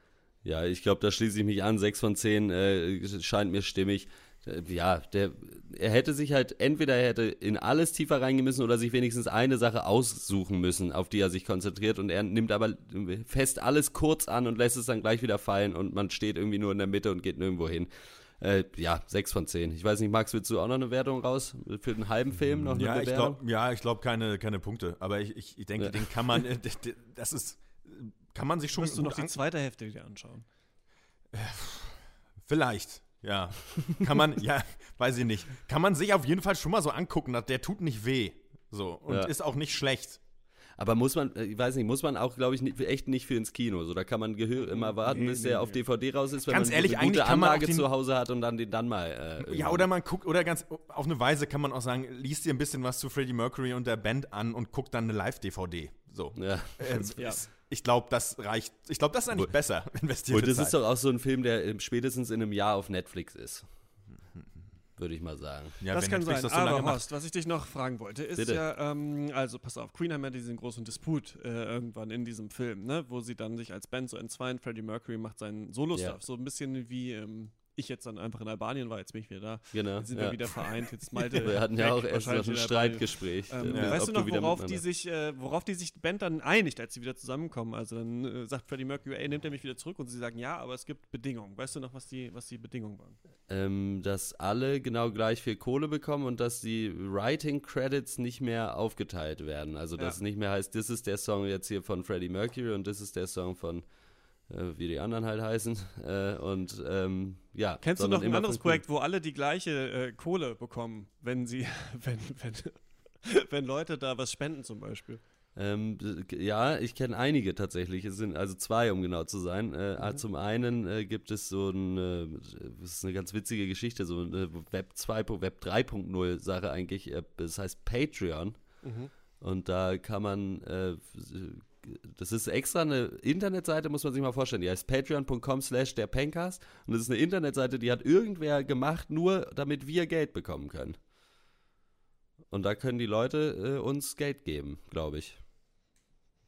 Ja, ich glaube, da schließe ich mich an. Sechs von zehn äh, scheint mir stimmig. Äh, Ja, der, er hätte sich halt, entweder er hätte in alles tiefer reingehen müssen oder sich wenigstens eine Sache aussuchen müssen, auf die er sich konzentriert. Und er nimmt aber fest alles kurz an und lässt es dann gleich wieder fallen und man steht irgendwie nur in der Mitte und geht nirgendwo hin. Äh, ja, sechs von zehn. Ich weiß nicht, Max, willst du auch noch eine Wertung raus? Für den halben Film noch eine Ja, ich Bewertung? glaube, ja, ich glaube keine, keine Punkte. Aber ich, ich, ich denke, Ja. den kann man, äh, das ist, äh, kann man sich schon Musst du noch die zweite Hälfte dir anschauen. Vielleicht, ja. Kann man, ja, weiß ich nicht. Kann man sich auf jeden Fall schon mal so angucken, dass der tut nicht weh. So. Und Ja. ist auch nicht schlecht. Aber muss man, äh, ich weiß nicht, muss man auch, glaube ich, nicht, echt nicht für ins Kino. So, da kann man Gehör immer warten, Nee, bis der nee. auf DVD raus ist, wenn Ganz man ehrlich, eine gute Anlage den- zu Hause hat und dann den dann mal. Äh, Ja, oder man guckt, oder ganz auf eine Weise kann man auch sagen, liest dir ein bisschen was zu Freddie Mercury und der Band an und guckt dann eine Live-DVD. So. Ja. Äh, Ja. ist- Ich glaube, das reicht. Ich glaube, das ist eigentlich besser investierte Und das Zeit. ist doch auch so ein Film, der spätestens in einem Jahr auf Netflix ist. Würde ich mal sagen. ja, das kann Netflix sein. das so Aber. Horst, was ich dich noch fragen wollte, ist Bitte. ja, ähm, also pass auf, Queen haben ja diesen großen Disput äh, irgendwann in diesem Film, ne, wo sie dann sich als Band so entzweien. Freddie Mercury macht seinen Solo-Stuff, Ja. so ein bisschen wie ähm, ich jetzt dann einfach in Albanien war, jetzt bin ich wieder da. Genau. Jetzt sind ja. wir wieder vereint, jetzt Malte. Wir hatten ja auch erst noch ein. Streitgespräch. Ähm, äh, Weißt du noch, worauf die, sich, äh, worauf die sich die Band dann einigt, als sie wieder zusammenkommen? Also dann äh, sagt Freddie Mercury, ey, nimmt er mich wieder zurück? Und sie sagen, ja, aber es gibt Bedingungen. Weißt du noch, was die, was die Bedingungen waren? ähm, dass alle genau gleich viel Kohle bekommen und dass die Writing Credits nicht mehr aufgeteilt werden. Also dass Ja. es nicht mehr heißt, das ist der Song jetzt hier von Freddie Mercury und das ist der Song von wie die anderen halt heißen. Äh, und ähm, ja. Kennst du noch ein anderes. Projekt, wo alle die gleiche äh, Kohle bekommen, wenn sie, wenn, wenn, wenn Leute da was spenden zum Beispiel? Ähm, ja, ich kenne einige tatsächlich. Es sind also zwei, um genau zu sein. Äh, Mhm. ah, Zum einen äh, gibt es so ein, äh, das ist eine ganz witzige Geschichte, so eine Web 2, Web 3.0 Sache eigentlich. Äh, das heißt Patreon. Mhm. Und da kann man, äh, das ist extra eine Internetseite, muss man sich mal vorstellen. Die heißt patreon.com slash der Pencast. Und das ist eine Internetseite, die hat irgendwer gemacht, nur damit wir Geld bekommen können. Und da können die Leute äh, uns Geld geben, glaube ich.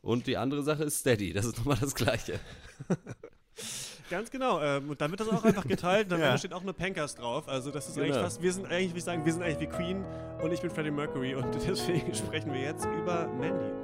Und die andere Sache ist Steady, das ist nochmal das Gleiche. Ganz genau. Ähm, und dann wird das auch einfach geteilt. Dann Ja. steht auch eine Pankers drauf. Also das ist Genau. eigentlich fast, wir sind eigentlich, wie ich sagen, wir sind eigentlich wie Queen und ich bin Freddie Mercury und deswegen sprechen wir jetzt über Mandy.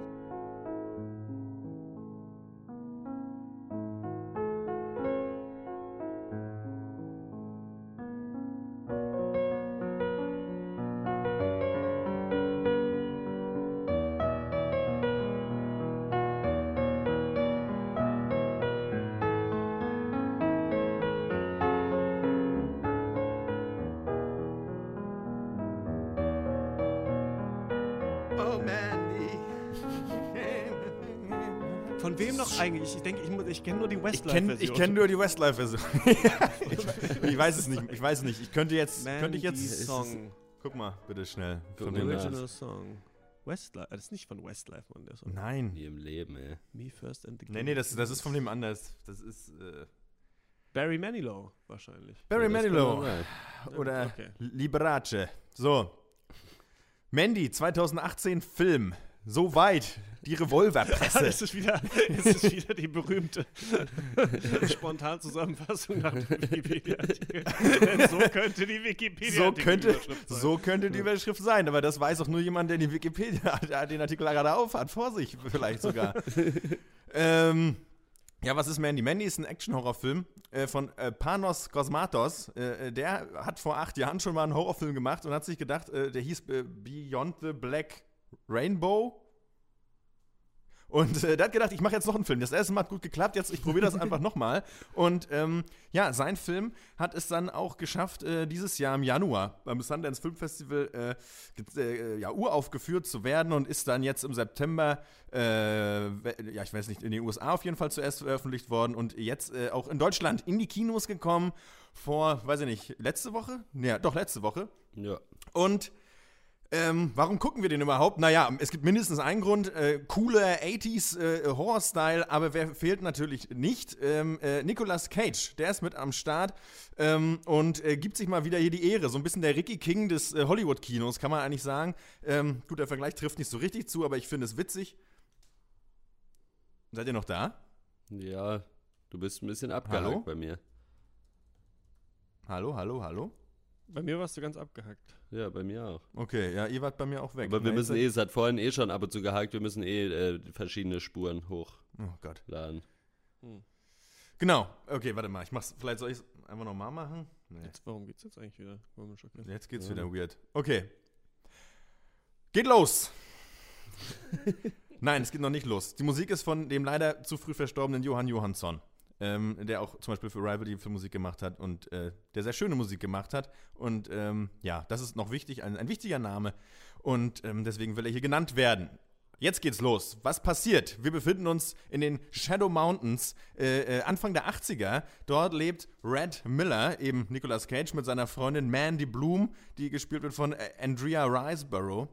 Wem noch eigentlich? Ich denke, ich, ich kenne nur die Ich Westlife-Version. kenne ich kenn nur die Westlife-Version. ich, ich weiß es nicht. Ich weiß es nicht. Ich könnte jetzt. könnte ich jetzt. Song. Guck mal, bitte schnell. Ist Original Song. Westlife. Das ist nicht von Westlife, Mann, der Song. Nein. Nie im Leben, ey. Me First and the Nee, nee, das, das ist von dem anders. Das ist. Äh, Barry Manilow wahrscheinlich. Barry Ja, Manilow. man. Oder Okay. Liberace. So. Mandy, 2018 Film. So weit. Die Revolverpresse. Es ist wieder, es ist wieder die berühmte Spontanzusammenfassung nach dem Wikipedia-Artikel. Denn so könnte die so Wikipedia-Artikel könnte, Überschrift sein. so könnte die Überschrift sein, aber das weiß auch nur jemand, der die Wikipedia, den Artikel gerade auf hat, vor sich vielleicht sogar. ähm, Ja, was ist Mandy? Mandy ist ein Action-Horrorfilm äh, von äh, Panos Kosmatos. Äh, äh, der hat vor acht Jahren schon mal einen Horrorfilm gemacht und hat sich gedacht, äh, der hieß äh, Beyond the Black Rainbow. Und äh, der hat gedacht, ich mache jetzt noch einen Film. Das erste Mal hat gut geklappt, jetzt ich probiere das einfach nochmal. Und ähm, ja, sein Film hat es dann auch geschafft, äh, dieses Jahr im Januar beim Sundance Film Festival äh, äh, ja, uraufgeführt zu werden und ist dann jetzt im September, äh, ja, ich weiß nicht, in den USA auf jeden Fall zuerst veröffentlicht worden und jetzt äh, auch in Deutschland in die Kinos gekommen. Vor, weiß ich nicht, letzte Woche? Ja, doch, letzte Woche. Ja. Und ähm, warum gucken wir den überhaupt? Naja, es gibt mindestens einen Grund. Äh, cooler 80s äh, Horror-Style, aber wer fehlt natürlich nicht? Ähm, äh, Nicolas Cage, der ist mit am Start ähm, und äh, gibt sich mal wieder hier die Ehre. So ein bisschen der Ricky King des äh, Hollywood-Kinos, kann man eigentlich sagen. Ähm, gut, der Vergleich trifft nicht so richtig zu, aber ich finde es witzig. Seid ihr noch da? Ja, du bist ein bisschen abgehakt bei mir. Hallo, hallo, hallo? Bei mir warst du ganz abgehackt. Ja, bei mir auch. Okay, ja, ihr wart bei mir auch weg. Aber wir müssen eh, es hat vorhin eh schon ab und zu gehakt, wir müssen eh äh, verschiedene Spuren hochladen. Oh Gott. Hm. Genau, okay, warte mal, ich mach's, vielleicht soll ich es einfach nochmal machen? Nee. Jetzt, warum geht's jetzt eigentlich wieder? Jetzt geht's ja. wieder weird. Okay. Geht los! Nein, es geht noch nicht los. Die Musik ist von dem leider zu früh verstorbenen Johann Johansson ähm, der auch zum Beispiel für Rival die Filmmusik gemacht hat und äh, der sehr schöne Musik gemacht hat. Und ähm, ja, das ist noch wichtig, ein, ein wichtiger Name. Und ähm, deswegen will er hier genannt werden. Jetzt geht's los. Was passiert? Wir befinden uns in den Shadow Mountains, äh, äh, Anfang der 80er. Dort lebt Red Miller, eben Nicolas Cage, mit seiner Freundin Mandy Bloom, die gespielt wird von äh, Andrea Riseborough.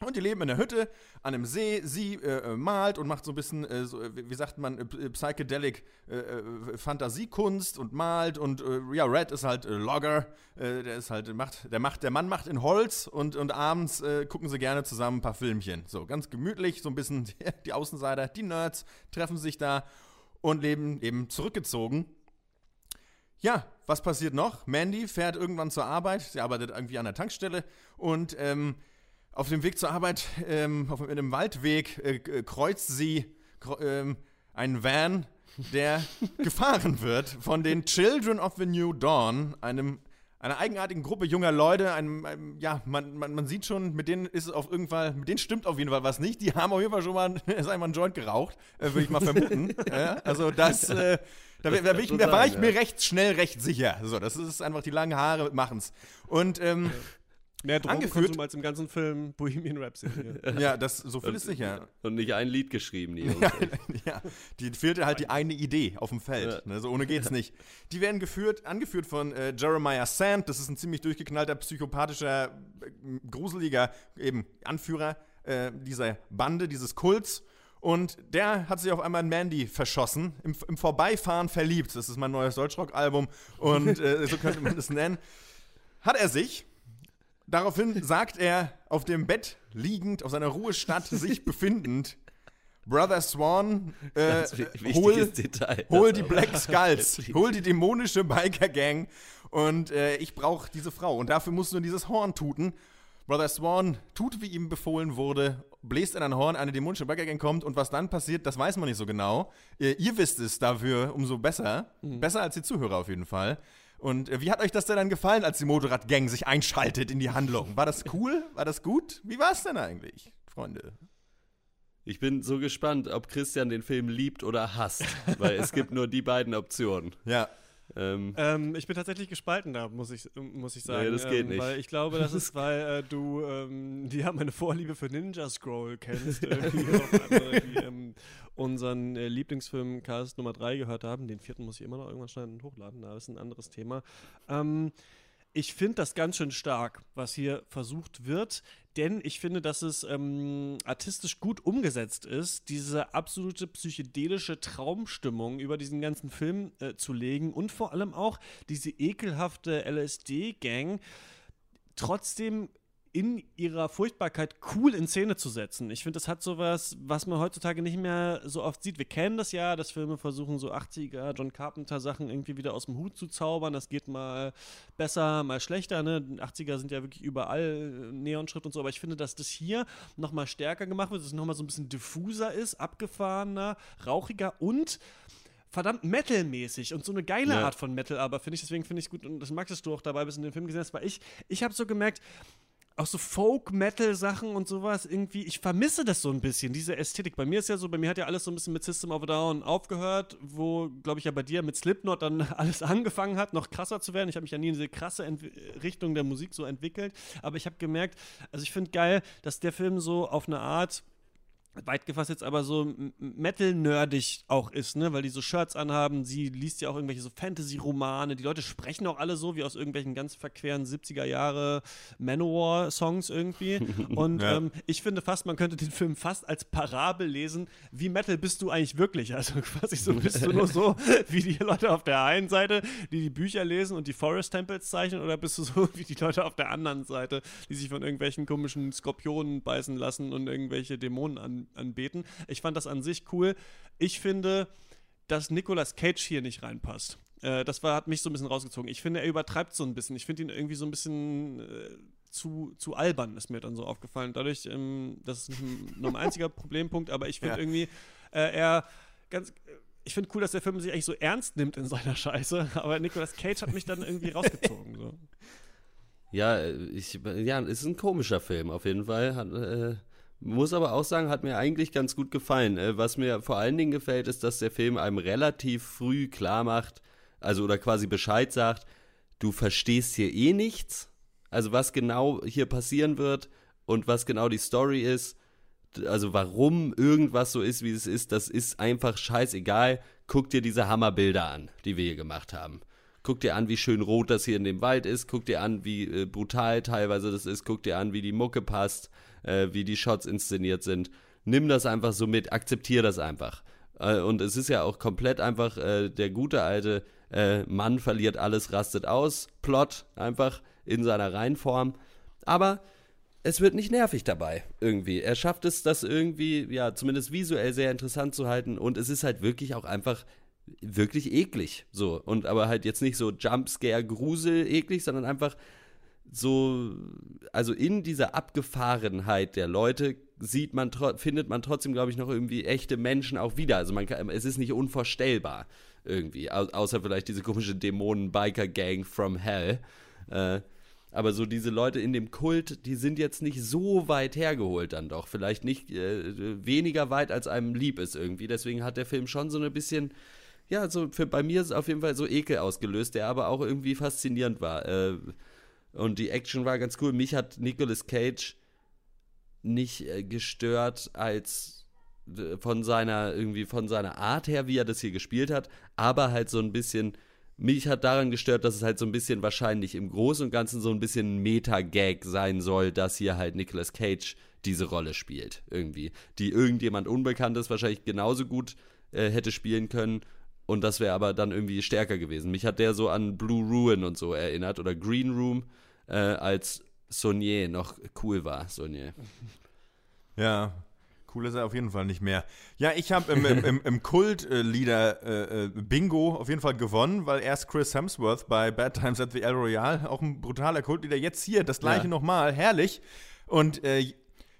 Und die leben in der Hütte an einem See. Sie äh, äh, malt und macht so ein bisschen, äh, so, wie sagt man, äh, psychedelic äh, äh, Fantasiekunst und malt. Und ja, Red ist halt Logger. der ist halt, macht, der macht, der Mann macht in Holz und, und abends gucken sie gerne zusammen ein paar Filmchen. So, ganz gemütlich, so ein bisschen die, die Außenseiter, die Nerds treffen sich da und leben eben zurückgezogen. Ja, was passiert noch? Mandy fährt irgendwann zur Arbeit. Sie arbeitet irgendwie an der Tankstelle und ähm, auf dem Weg zur Arbeit, ähm, auf einem Waldweg, äh, kreuzt sie ähm, einen Van, der gefahren wird von den Children of the New Dawn, einem einer eigenartigen Gruppe junger Leute, einem, einem ja, man, man, man, sieht schon, mit denen ist es auf jeden Fall, mit denen stimmt auf jeden Fall was nicht. Die haben auf jeden Fall schon mal, ist einmal ein Joint geraucht, äh, würde ich mal vermuten. ja, also das, äh, da, da, da, ich, da, war ich mir recht schnell recht sicher. So, das ist einfach die langen Haare machen's. Und ähm, Mehr Drogenkonsum als im ganzen Film Bohemian Rhapsody. ja, das, so viel ist sicher. Und nicht ein Lied geschrieben, die ja, ja, die fehlte halt die eine Idee auf dem Feld. Ja. Ne, so ohne geht's nicht. Die werden geführt, angeführt von äh, Jeremiah Sand. Das ist ein ziemlich durchgeknallter, psychopathischer, äh, gruseliger eben Anführer äh, dieser Bande, dieses Kults. Und der hat sich auf einmal in Mandy verschossen, im, im Vorbeifahren verliebt. Das ist mein neues Deutschrock-Album und äh, so könnte man es nennen. Hat er sich Daraufhin sagt er, auf dem Bett liegend, auf seiner Ruhestadt sich befindend, Brother Swan, äh, hol, Detail, hol die Black Skulls, hol die dämonische Biker Gang und äh, ich brauche diese Frau. Und dafür musst du dieses Horn tuten. Brother Swan tut, wie ihm befohlen wurde, bläst in ein Horn, eine dämonische Biker Gang kommt und was dann passiert, das weiß man nicht so genau. Ihr, äh, ihr wisst es dafür umso besser. Mhm. Besser als die Zuhörer auf jeden Fall. Und äh, wie hat euch das denn dann gefallen, als die Motorradgang sich einschaltet in die Handlung? War das cool? War das gut? Wie war es denn eigentlich, Freunde? Ich bin so gespannt, ob Christian den Film liebt oder hasst, weil es gibt nur die beiden Optionen. Ja. Ähm, ähm, ich bin tatsächlich gespalten da, muss ich, muss ich sagen. Nee, das geht ähm, nicht. Weil ich glaube, das ist, weil äh, du ähm, ja meine Vorliebe für Ninja Scroll kennst, die ähm, unseren äh, Lieblingsfilm Cast Nummer 3 gehört haben. Den vierten muss ich immer noch irgendwann schneiden und hochladen, da ist ein anderes Thema. Ähm, ich finde das ganz schön stark, was hier versucht wird, denn ich finde, dass es ähm, artistisch gut umgesetzt ist, diese absolute psychedelische Traumstimmung über diesen ganzen Film äh, zu legen und vor allem auch diese ekelhafte LSD-Gang trotzdem in ihrer Furchtbarkeit cool in Szene zu setzen. Ich finde, das hat sowas, was man heutzutage nicht mehr so oft sieht. Wir kennen das ja, dass Filme versuchen, so 80er John Carpenter Sachen irgendwie wieder aus dem Hut zu zaubern. Das geht mal besser, mal schlechter. Ne? 80er sind ja wirklich überall Neonschrift und so. Aber ich finde, dass das hier nochmal stärker gemacht wird, dass es nochmal so ein bisschen diffuser ist, abgefahrener, rauchiger und verdammt Metal-mäßig und so eine geile ja. Art von Metal, aber finde ich, deswegen finde ich gut und das magst du auch dabei, bis in den Film gesehen hast, weil ich, ich habe so gemerkt, auch so Folk-Metal-Sachen und sowas, irgendwie, ich vermisse das so ein bisschen, diese Ästhetik. Bei mir ist ja so, bei mir hat ja alles so ein bisschen mit System of a Down aufgehört, wo, glaube ich, ja bei dir mit Slipknot dann alles angefangen hat, noch krasser zu werden. Ich habe mich ja nie in diese krasse Ent Richtung der Musik so entwickelt, aber ich habe gemerkt, also ich finde geil, dass der Film so auf eine Art weit gefasst jetzt aber so Metal-nerdig auch ist, ne, weil die so Shirts anhaben, sie liest ja auch irgendwelche so Fantasy-Romane, die Leute sprechen auch alle so wie aus irgendwelchen ganz verqueren 70er Jahre Manowar-Songs irgendwie. Und ja. ähm, ich finde fast, man könnte den Film fast als Parabel lesen, wie Metal bist du eigentlich wirklich, also quasi so bist du nur so wie die Leute auf der einen Seite, die die Bücher lesen und die Forest Temples zeichnen oder bist du so wie die Leute auf der anderen Seite, die sich von irgendwelchen komischen Skorpionen beißen lassen und irgendwelche Dämonen an anbeten. Ich fand das an sich cool. Ich finde, dass Nicolas Cage hier nicht reinpasst. Äh, das war, hat mich so ein bisschen rausgezogen. Ich finde, er übertreibt so ein bisschen. Ich finde ihn irgendwie so ein bisschen äh, zu, zu albern, ist mir dann so aufgefallen. Dadurch, ähm, das ist nur ein einziger Problempunkt, aber ich finde ja. irgendwie, äh, er ganz ich finde cool, dass der Film sich eigentlich so ernst nimmt in seiner Scheiße, aber Nicolas Cage hat mich dann irgendwie rausgezogen. So. Ja, ich, ja, ist ein komischer Film auf jeden Fall. Hat, äh, muss aber auch sagen, hat mir eigentlich ganz gut gefallen. Äh, was mir vor allen Dingen gefällt, ist, dass der Film einem relativ früh klar macht, also oder quasi Bescheid sagt, du verstehst hier eh nichts. Also was genau hier passieren wird und was genau die Story ist, also warum irgendwas so ist, wie es ist, das ist einfach scheißegal. Guck dir diese Hammerbilder an, die wir hier gemacht haben. Guck dir an, wie schön rot das hier in dem Wald ist. Guck dir an, wie äh, brutal teilweise das ist. Guck dir an, wie die Mucke passt äh, wie die Shots inszeniert sind. Nimm das einfach so mit, akzeptier das einfach. Äh, und es ist ja auch komplett einfach äh, der gute alte äh, Mann verliert alles, rastet aus, Plot einfach in seiner Reinform. Aber es wird nicht nervig dabei irgendwie. Er schafft es, das irgendwie, ja, zumindest visuell sehr interessant zu halten und es ist halt wirklich auch einfach wirklich eklig. So. Und aber halt jetzt nicht so Jumpscare, Grusel eklig, sondern einfach so, also in dieser Abgefahrenheit der Leute sieht man, findet man trotzdem, glaube ich, noch irgendwie echte Menschen auch wieder. Also man kann, es ist nicht unvorstellbar irgendwie, au außer vielleicht diese komische Dämonen-Biker-Gang from Hell. Äh, aber so diese Leute in dem Kult, die sind jetzt nicht so weit hergeholt dann doch. Vielleicht nicht äh, weniger weit, als einem lieb ist irgendwie. Deswegen hat der Film schon so ein bisschen, ja, so für, bei mir ist auf jeden Fall so Ekel ausgelöst, der aber auch irgendwie faszinierend war. Äh, und die Action war ganz cool. Mich hat Nicolas Cage nicht äh, gestört als äh, von seiner irgendwie von seiner Art her, wie er das hier gespielt hat, aber halt so ein bisschen mich hat daran gestört, dass es halt so ein bisschen wahrscheinlich im Großen und Ganzen so ein bisschen Meta-Gag sein soll, dass hier halt Nicolas Cage diese Rolle spielt, irgendwie. Die irgendjemand Unbekanntes wahrscheinlich genauso gut äh, hätte spielen können und das wäre aber dann irgendwie stärker gewesen. Mich hat der so an Blue Ruin und so erinnert oder Green Room äh, als Sonier noch cool war, Sonier. Ja, cool ist er auf jeden Fall nicht mehr. Ja, ich habe im, im, im, Kult-Lieder äh, äh, Bingo auf jeden Fall gewonnen, weil erst Chris Hemsworth bei Bad Times at the El Royale, auch ein brutaler Kultlieder, jetzt hier das gleiche ja. nochmal, herrlich. Und äh,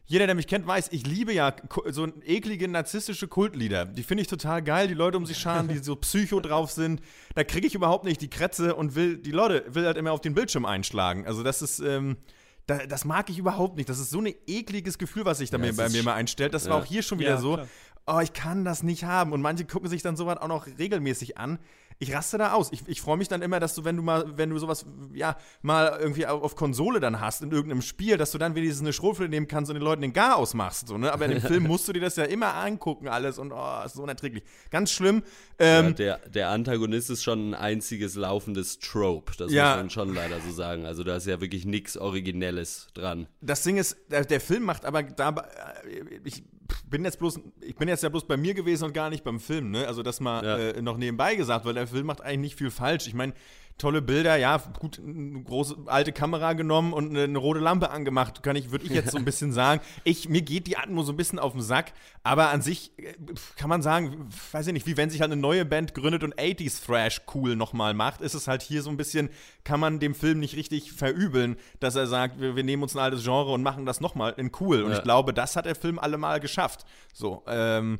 jeder, der mich kennt, weiß, ich liebe ja so eklige narzisstische Kultlieder. Die finde ich total geil, die Leute um sich scharen, die so psycho drauf sind. Da kriege ich überhaupt nicht die Krätze und will die Leute, will halt immer auf den Bildschirm einschlagen. Also das ist, ähm, da, das mag ich überhaupt nicht. Das ist so ein ekliges Gefühl, was sich da ja, bei mir mal einstellt. Das ja. war auch hier schon wieder ja, so. Klar. Oh, ich kann das nicht haben. Und manche gucken sich dann sowas auch noch regelmäßig an ich raste da aus. Ich, ich freue mich dann immer, dass du, wenn du mal, wenn du sowas, ja, mal irgendwie auf Konsole dann hast, in irgendeinem Spiel, dass du dann wenigstens eine Schrotflinte nehmen kannst und den Leuten den Gar ausmachst. So, ne? Aber in dem Film musst du dir das ja immer angucken, alles und oh, ist so unerträglich. Ganz schlimm. Ähm, ja, der, der Antagonist ist schon ein einziges laufendes Trope. Das ja, muss man schon leider so sagen. Also da ist ja wirklich nichts Originelles dran. Das Ding ist, der, der Film macht aber da, äh, ich bin jetzt bloß, ich bin jetzt ja bloß bei mir gewesen und gar nicht beim Film, ne? Also das mal ja. äh, noch nebenbei gesagt, weil der Film macht eigentlich nicht viel falsch. Ich meine, tolle Bilder, ja, gut, eine große alte Kamera genommen und eine, eine rote Lampe angemacht, kann ich, würde ich jetzt so ein bisschen sagen. Ich, mir geht die Atmo so ein bisschen auf den Sack, aber an sich äh, kann man sagen, weiß ich nicht, wie wenn sich halt eine neue Band gründet und 80s Thrash cool nochmal macht, ist es halt hier so ein bisschen, kann man dem Film nicht richtig verübeln, dass er sagt, wir, wir nehmen uns ein altes Genre und machen das nochmal in cool. Und ja. ich glaube, das hat der Film allemal geschafft. So, ähm,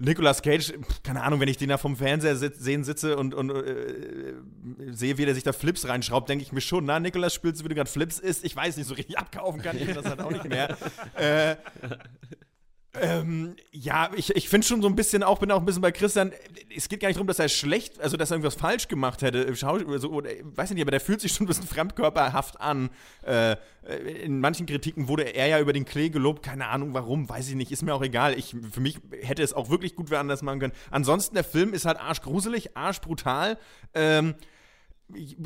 Nicolas Cage, keine Ahnung, wenn ich den da vom Fernseher sit sehen sitze und, und äh, sehe, wie der sich da Flips reinschraubt, denke ich mir schon, na, Nicolas spielt, wie du gerade Flips ist. Ich weiß nicht, so richtig abkaufen kann ich mir das halt auch nicht mehr. äh, ähm, ja, ich, ich finde schon so ein bisschen auch, bin auch ein bisschen bei Christian, es geht gar nicht darum, dass er schlecht, also dass er irgendwas falsch gemacht hätte, Schau, so, oder, weiß nicht, aber der fühlt sich schon ein bisschen fremdkörperhaft an. Äh, in manchen Kritiken wurde er ja über den Klee gelobt, keine Ahnung warum, weiß ich nicht, ist mir auch egal. Ich, für mich hätte es auch wirklich gut wer anders machen können. Ansonsten, der Film ist halt arschgruselig, arschbrutal. Ähm,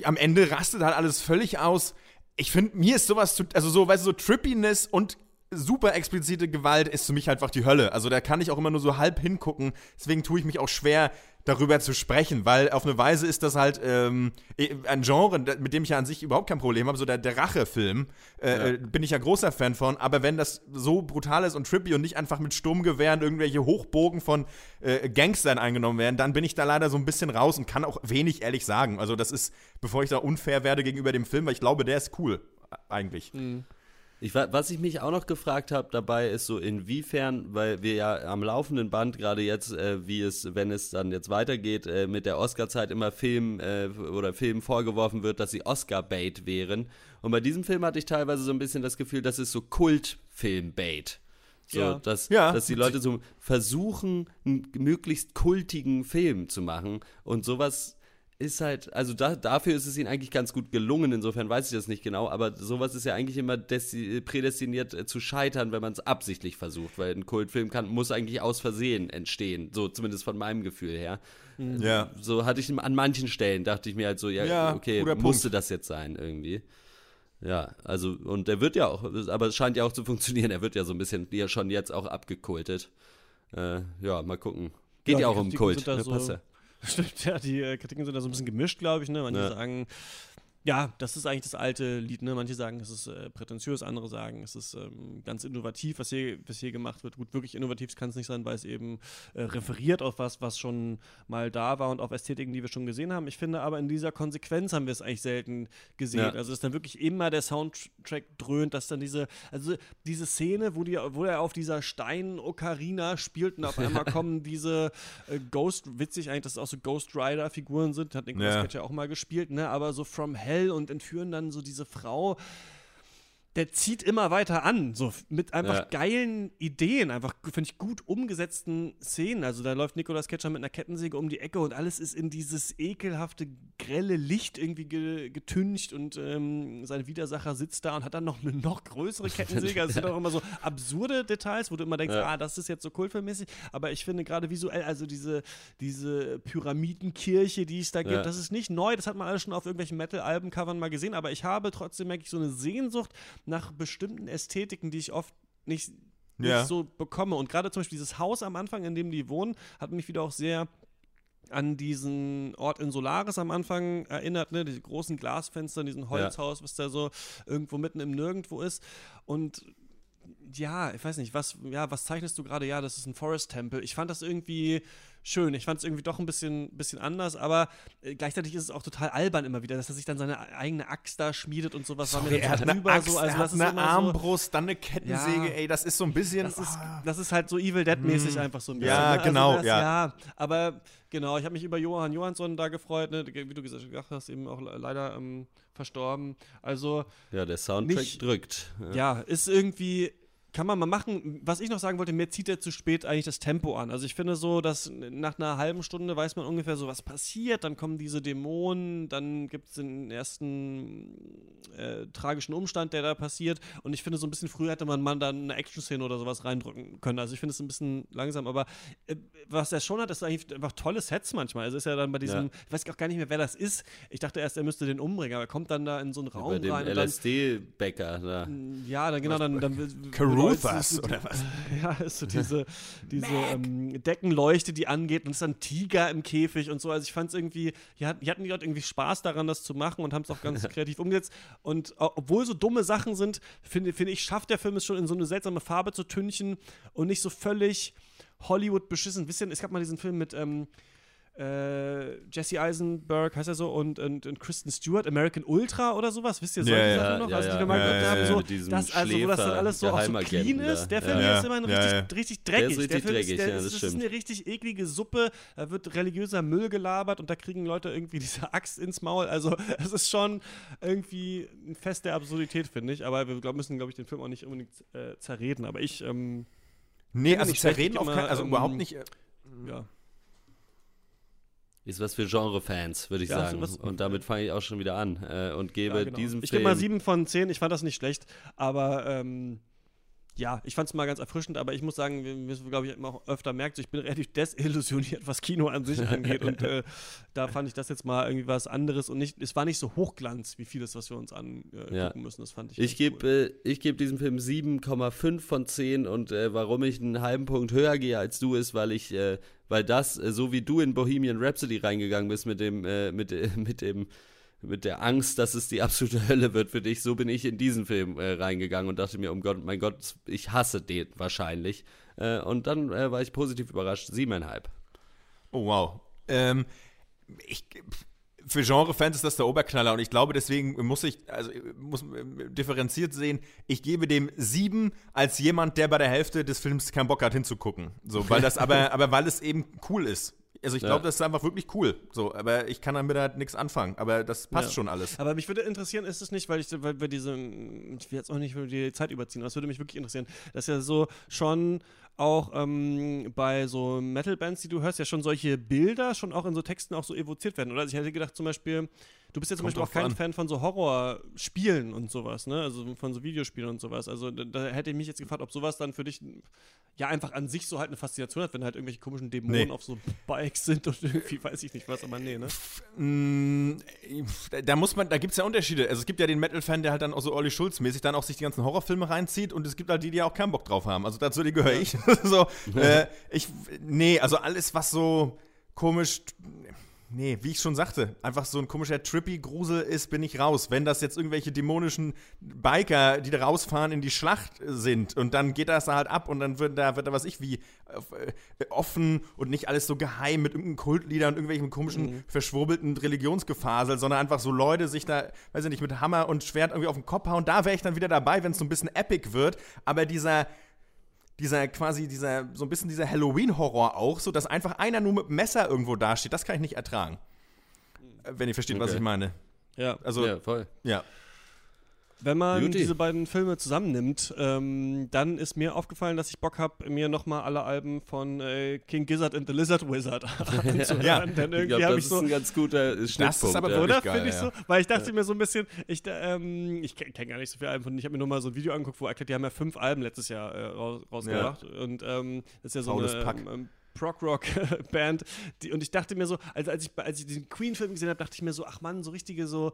am Ende rastet halt alles völlig aus. Ich finde, mir ist sowas zu, also so, weißt du, so Trippiness und super explizite Gewalt ist für mich einfach die Hölle. Also da kann ich auch immer nur so halb hingucken. Deswegen tue ich mich auch schwer, darüber zu sprechen, weil auf eine Weise ist das halt ähm, ein Genre, mit dem ich ja an sich überhaupt kein Problem habe. So der, der Rache-Film äh, ja. Äh, bin ich ja großer Fan von. Aber wenn das so brutal ist und trippy und nicht einfach mit Sturmgewehren irgendwelche Hochbogen von äh, Gangstern eingenommen werden, dann bin ich da leider so ein bisschen raus und kann auch wenig ehrlich sagen. Also das ist, bevor ich da unfair werde gegenüber dem Film, weil ich glaube, der ist cool eigentlich. Mhm. Ich, was ich mich auch noch gefragt habe dabei ist so inwiefern, weil wir ja am laufenden Band gerade jetzt, äh, wie es, wenn es dann jetzt weitergeht, äh, mit der Oscar-Zeit immer Film äh, oder Filmen vorgeworfen wird, dass sie Oscar-Bait wären. Und bei diesem Film hatte ich teilweise so ein bisschen das Gefühl, das ist so Kult-Film-Bait. So, ja. Dass, ja. dass die Leute so versuchen, einen möglichst kultigen Film zu machen und sowas ist halt, also da, dafür ist es ihnen eigentlich ganz gut gelungen, insofern weiß ich das nicht genau, aber sowas ist ja eigentlich immer prädestiniert äh, zu scheitern, wenn man es absichtlich versucht, weil ein Kultfilm kann, muss eigentlich aus Versehen entstehen, so zumindest von meinem Gefühl her. Mhm. Ja. So hatte ich an manchen Stellen, dachte ich mir halt so, ja, ja okay, musste das jetzt sein irgendwie. Ja, also, und der wird ja auch, aber es scheint ja auch zu funktionieren, er wird ja so ein bisschen, ja schon jetzt auch abgekultet. Äh, ja, mal gucken. Geht ja, ja auch um Kult, ne, so passt ja. Stimmt, ja, die äh, Kritiken sind da so ein bisschen gemischt, glaube ich. Ne? Manche ja. sagen, ja, das ist eigentlich das alte Lied. Ne? Manche sagen, es ist äh, prätentiös, andere sagen, es ist ähm, ganz innovativ, was hier, was hier gemacht wird. Gut, wirklich innovativ kann es nicht sein, weil es eben äh, referiert auf was, was schon mal da war und auf Ästhetiken, die wir schon gesehen haben. Ich finde aber in dieser Konsequenz haben wir es eigentlich selten gesehen. Ja. Also, dass dann wirklich immer der Soundtrack dröhnt, dass dann diese, also diese Szene, wo, die, wo er auf dieser Stein-Ocarina spielt und auf einmal kommen diese äh, Ghost, witzig eigentlich, dass es auch so Ghost Rider-Figuren sind, hat Nicolas ja. Cage ja auch mal gespielt, ne? aber so From Hell Hell und entführen dann so diese Frau der zieht immer weiter an, so mit einfach ja. geilen Ideen, einfach, finde ich, gut umgesetzten Szenen. Also da läuft Nicolas Ketcher mit einer Kettensäge um die Ecke und alles ist in dieses ekelhafte, grelle Licht irgendwie ge getüncht und ähm, sein Widersacher sitzt da und hat dann noch eine noch größere Kettensäge. Also, das sind auch immer so absurde Details, wo du immer denkst, ja. ah, das ist jetzt so kultfilmmäßig. Aber ich finde gerade visuell, also diese, diese Pyramidenkirche, die es da gibt, ja. das ist nicht neu, das hat man alles schon auf irgendwelchen Metal-Alben-Covern mal gesehen, aber ich habe trotzdem, merke ich, so eine Sehnsucht nach bestimmten Ästhetiken, die ich oft nicht, nicht ja. so bekomme. Und gerade zum Beispiel dieses Haus am Anfang, in dem die wohnen, hat mich wieder auch sehr an diesen Ort in Solaris am Anfang erinnert, ne? Diese großen Glasfenster, diesen Holzhaus, ja. was da so irgendwo mitten im Nirgendwo ist. Und ja, ich weiß nicht, was, ja, was zeichnest du gerade? Ja, das ist ein Forest Temple. Ich fand das irgendwie schön. Ich fand es irgendwie doch ein bisschen, bisschen anders, aber äh, gleichzeitig ist es auch total albern immer wieder, dass er sich dann seine eigene Axt da schmiedet und sowas. Sorry, war mir er hat eine Axt, so. also, er hat eine Armbrust, so, dann eine Kettensäge, ja, ey, das ist so ein bisschen. Das ist, ah. das ist halt so Evil Dead-mäßig hm. einfach so ein bisschen. Ja, ne? also genau, das, ja. ja. Aber genau, ich habe mich über Johann Johansson da gefreut, ne? wie du gesagt hast, eben auch leider ähm, verstorben. Also. Ja, der Soundtrack nicht, drückt. Ja. ja, ist irgendwie kann man mal machen. Was ich noch sagen wollte, mir zieht er zu spät eigentlich das Tempo an. Also ich finde so, dass nach einer halben Stunde weiß man ungefähr so, was passiert. Dann kommen diese Dämonen, dann gibt es den ersten äh, tragischen Umstand, der da passiert. Und ich finde, so ein bisschen früher hätte man mal dann eine Action-Szene oder sowas reindrücken können. Also ich finde es ein bisschen langsam. Aber äh, was er schon hat, ist eigentlich einfach tolle Sets manchmal. Also ist ja dann bei diesem, ja. ich weiß auch gar nicht mehr, wer das ist. Ich dachte erst, er müsste den umbringen, aber er kommt dann da in so einen Raum ja, bei dem LSD-Bäcker. Da. Ja, dann genau, dann, dann, dann Rufus oder was? Ja, ist so diese, diese ähm, Deckenleuchte, die angeht und es ist ein Tiger im Käfig und so. Also ich fand es irgendwie, die hatten, die hatten irgendwie Spaß daran, das zu machen und haben es auch ganz kreativ umgesetzt. Und obwohl so dumme Sachen sind, finde find ich, schafft der Film es schon in so eine seltsame Farbe zu tünchen und nicht so völlig Hollywood beschissen. Wisst ihr, es gab mal diesen Film mit, ähm, äh, Jesse Eisenberg, heißt er so, und, und, und, Kristen Stewart, American Ultra oder sowas, wisst ihr so ja, ja, noch? Ja, also die wir mal ja, haben, so, das, also, wo das dann alles so auch so clean ist, der Film ist immer richtig, richtig dreckig. Der ist richtig der dreckig, ist, der, das, das ist eine richtig eklige Suppe, da wird religiöser Müll gelabert und da kriegen Leute irgendwie diese Axt ins Maul, also es ist schon irgendwie ein Fest der Absurdität, finde ich, aber wir glaub, müssen, glaube ich, den Film auch nicht unbedingt äh, zerreden, aber ich, ähm, Nee, also zerreden auf keinen, also ähm, überhaupt nicht. Äh, ja. Ist was für Genre-Fans, würde ich ja, sagen. und damit fange ich auch schon wieder an äh, und gebe ja, genau. diesem ich Film. Ich gebe mal sieben von zehn. Ich fand das nicht schlecht, aber ähm, ja, ich fand es mal ganz erfrischend, aber ich muss sagen, wie man glaube ich immer öfter merkt, ich bin relativ desillusioniert, was Kino an sich angeht. und äh, da fand ich das jetzt mal irgendwie was anderes und nicht, es war nicht so Hochglanz wie vieles, was wir uns angucken äh, ja. müssen. Das fand ich. Ich gebe cool. äh, geb diesem Film 7,5 von 10 und äh, warum ich einen halben Punkt höher gehe als du, ist, weil ich, äh, weil das, äh, so wie du in Bohemian Rhapsody reingegangen bist mit dem, mit, mit dem mit der Angst, dass es die absolute Hölle wird für dich. So bin ich in diesen Film äh, reingegangen und dachte mir, um Gott, mein Gott, ich hasse den wahrscheinlich. Äh, und dann äh, war ich positiv überrascht. Siebeneinhalb. Oh, wow. Ähm, ich, für Genre-Fans ist das der Oberknaller und ich glaube, deswegen muss ich, also muss äh, differenziert sehen, ich gebe dem sieben als jemand, der bei der Hälfte des Films keinen Bock hat hinzugucken. So, weil das aber, aber weil es eben cool ist. Also ich glaube, ja. das ist einfach wirklich cool. So, aber ich kann damit halt nichts anfangen. Aber das passt ja. schon alles. Aber mich würde interessieren, ist es nicht, weil ich, weil wir diese, ich will jetzt auch nicht die Zeit überziehen, aber es würde mich wirklich interessieren, dass ja so schon auch ähm, bei so Metal-Bands, die du hörst, ja schon solche Bilder schon auch in so Texten auch so evoziert werden. Oder also ich hätte gedacht, zum Beispiel, du bist ja zum Kommt Beispiel auch kein an. Fan von so Horrorspielen und sowas, ne? Also von so Videospielen und sowas. Also da, da, hätte ich mich jetzt gefragt, ob sowas dann für dich ja einfach an sich so halt eine Faszination hat, wenn halt irgendwelche komischen Dämonen nee. auf so Bikes sind und irgendwie weiß ich nicht was, aber nee, ne? Mm, da muss man, da gibt es ja Unterschiede. Also es gibt ja den Metal-Fan, der halt dann auch so Olli Schulz-mäßig dann auch sich die ganzen Horrorfilme reinzieht und es gibt halt die, die auch keinen Bock drauf haben. Also dazu gehöre ja. ich. so, äh, ich, nee, also alles, was so komisch, nee, wie ich schon sagte, einfach so ein komischer Trippy-Grusel ist, bin ich raus. Wenn das jetzt irgendwelche dämonischen Biker, die da rausfahren in die Schlacht sind und dann geht das da halt ab und dann wird da, wird da was ich wie äh, offen und nicht alles so geheim mit irgendeinem Kultlieder und irgendwelchen komischen, mhm. verschwurbelten Religionsgefasel, sondern einfach so Leute sich da, weiß ich nicht, mit Hammer und Schwert irgendwie auf den Kopf hauen. Da wäre ich dann wieder dabei, wenn es so ein bisschen epic wird. Aber dieser dieser quasi dieser so ein bisschen dieser Halloween-Horror auch, so dass einfach einer nur mit Messer irgendwo dasteht, das kann ich nicht ertragen. Wenn ihr versteht, okay. was ich meine. Ja, also ja, voll. Ja. Wenn man Beauty. diese beiden Filme zusammennimmt, ähm, dann ist mir aufgefallen, dass ich Bock habe, mir nochmal alle Alben von äh, King Gizzard and the Lizard Wizard anzuhören. ja, denn irgendwie ich glaub, das ist so, ein ganz guter Schnittpunkt. Das ist aber, ja. oder? Finde ich so. Weil ich dachte ja. mir so ein bisschen, ich, ähm, ich kenne gar nicht so viele Alben von denen. Ich habe mir nur mal so ein Video angeguckt, wo erklärt, die haben ja fünf Alben letztes Jahr äh, raus, rausgebracht. Und ähm, das ist ja so Paulus eine ähm, Prog-Rock-Band. Und ich dachte mir so, also als ich, als ich den Queen-Film gesehen habe, dachte ich mir so, ach Mann, so richtige so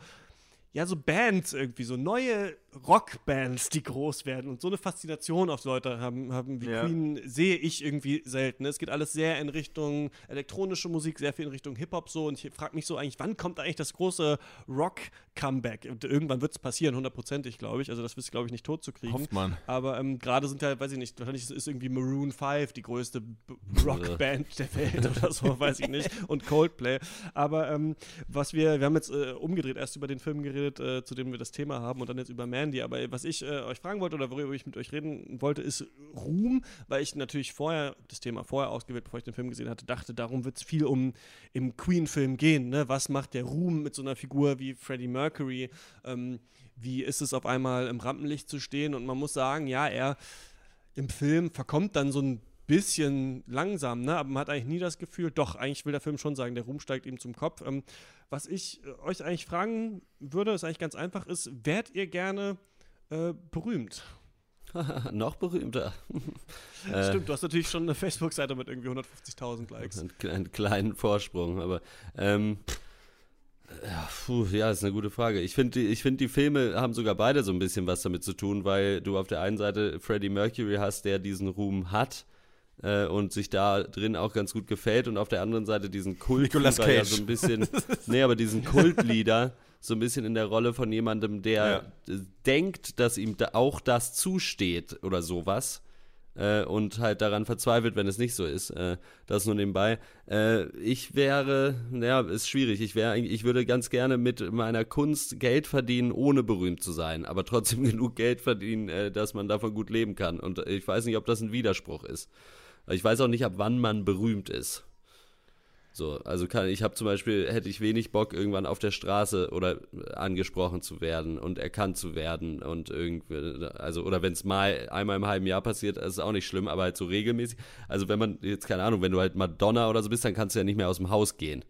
ja, so Bands irgendwie, so neue Rockbands, die groß werden und so eine Faszination auf Leute haben, haben wie ja. Queen, sehe ich irgendwie selten. Es geht alles sehr in Richtung elektronische Musik, sehr viel in Richtung Hip-Hop so und ich frage mich so eigentlich, wann kommt eigentlich das große Rock-Comeback? Irgendwann wird es passieren, hundertprozentig, glaube ich. Also das ist, glaube ich, nicht tot zu kriegen. Hofft man. Aber ähm, gerade sind ja, weiß ich nicht, wahrscheinlich ist irgendwie Maroon 5 die größte Rockband der Welt oder so, weiß ich nicht. Und Coldplay. Aber ähm, was wir, wir haben jetzt äh, umgedreht erst über den Film geredet, äh, zu dem wir das Thema haben und dann jetzt über Mandy. Aber was ich äh, euch fragen wollte oder worüber ich mit euch reden wollte, ist Ruhm, weil ich natürlich vorher, das Thema vorher ausgewählt, bevor ich den Film gesehen hatte, dachte, darum wird es viel um im Queen-Film gehen. Ne? Was macht der Ruhm mit so einer Figur wie Freddie Mercury? Ähm, wie ist es auf einmal im Rampenlicht zu stehen? Und man muss sagen, ja, er im Film verkommt dann so ein bisschen langsam, ne? aber man hat eigentlich nie das Gefühl, doch, eigentlich will der Film schon sagen, der Ruhm steigt ihm zum Kopf. Ähm, was ich äh, euch eigentlich fragen würde, ist eigentlich ganz einfach, ist, werdet ihr gerne äh, berühmt? Noch berühmter. Stimmt, du hast natürlich schon eine Facebook-Seite mit irgendwie 150.000 Likes. Einen, einen, kleinen Vorsprung, aber ähm, ja, puh, ja, ist eine gute Frage. Ich finde, ich find, die Filme haben sogar beide so ein bisschen was damit zu tun, weil du auf der einen Seite Freddie Mercury hast, der diesen Ruhm hat äh, und sich da drin auch ganz gut gefällt und auf der anderen Seite diesen Kultlieder ja so ein bisschen, nee, aber diesen Kultlieder so ein bisschen in der Rolle von jemandem, der ja. denkt, dass ihm da auch das zusteht oder sowas. äh, und halt daran verzweifelt, wenn es nicht so ist. Äh, das nur nebenbei. Äh, ich wäre, ja, ist schwierig. Ich wäre, ich würde ganz gerne mit meiner Kunst Geld verdienen, ohne berühmt zu sein, aber trotzdem genug Geld verdienen, äh, dass man davon gut leben kann. Und ich weiß nicht, ob das ein Widerspruch ist. Ich weiß auch nicht, ab wann man berühmt ist. So, also kann ich habe zum Beispiel hätte ich wenig Bock irgendwann auf der Straße oder angesprochen zu werden und erkannt zu werden und irgendwie also oder wenn es mal einmal im halben Jahr passiert, ist es auch nicht schlimm, aber halt so regelmäßig. Also wenn man jetzt keine Ahnung, wenn du halt Madonna oder so bist, dann kannst du ja nicht mehr aus dem Haus gehen,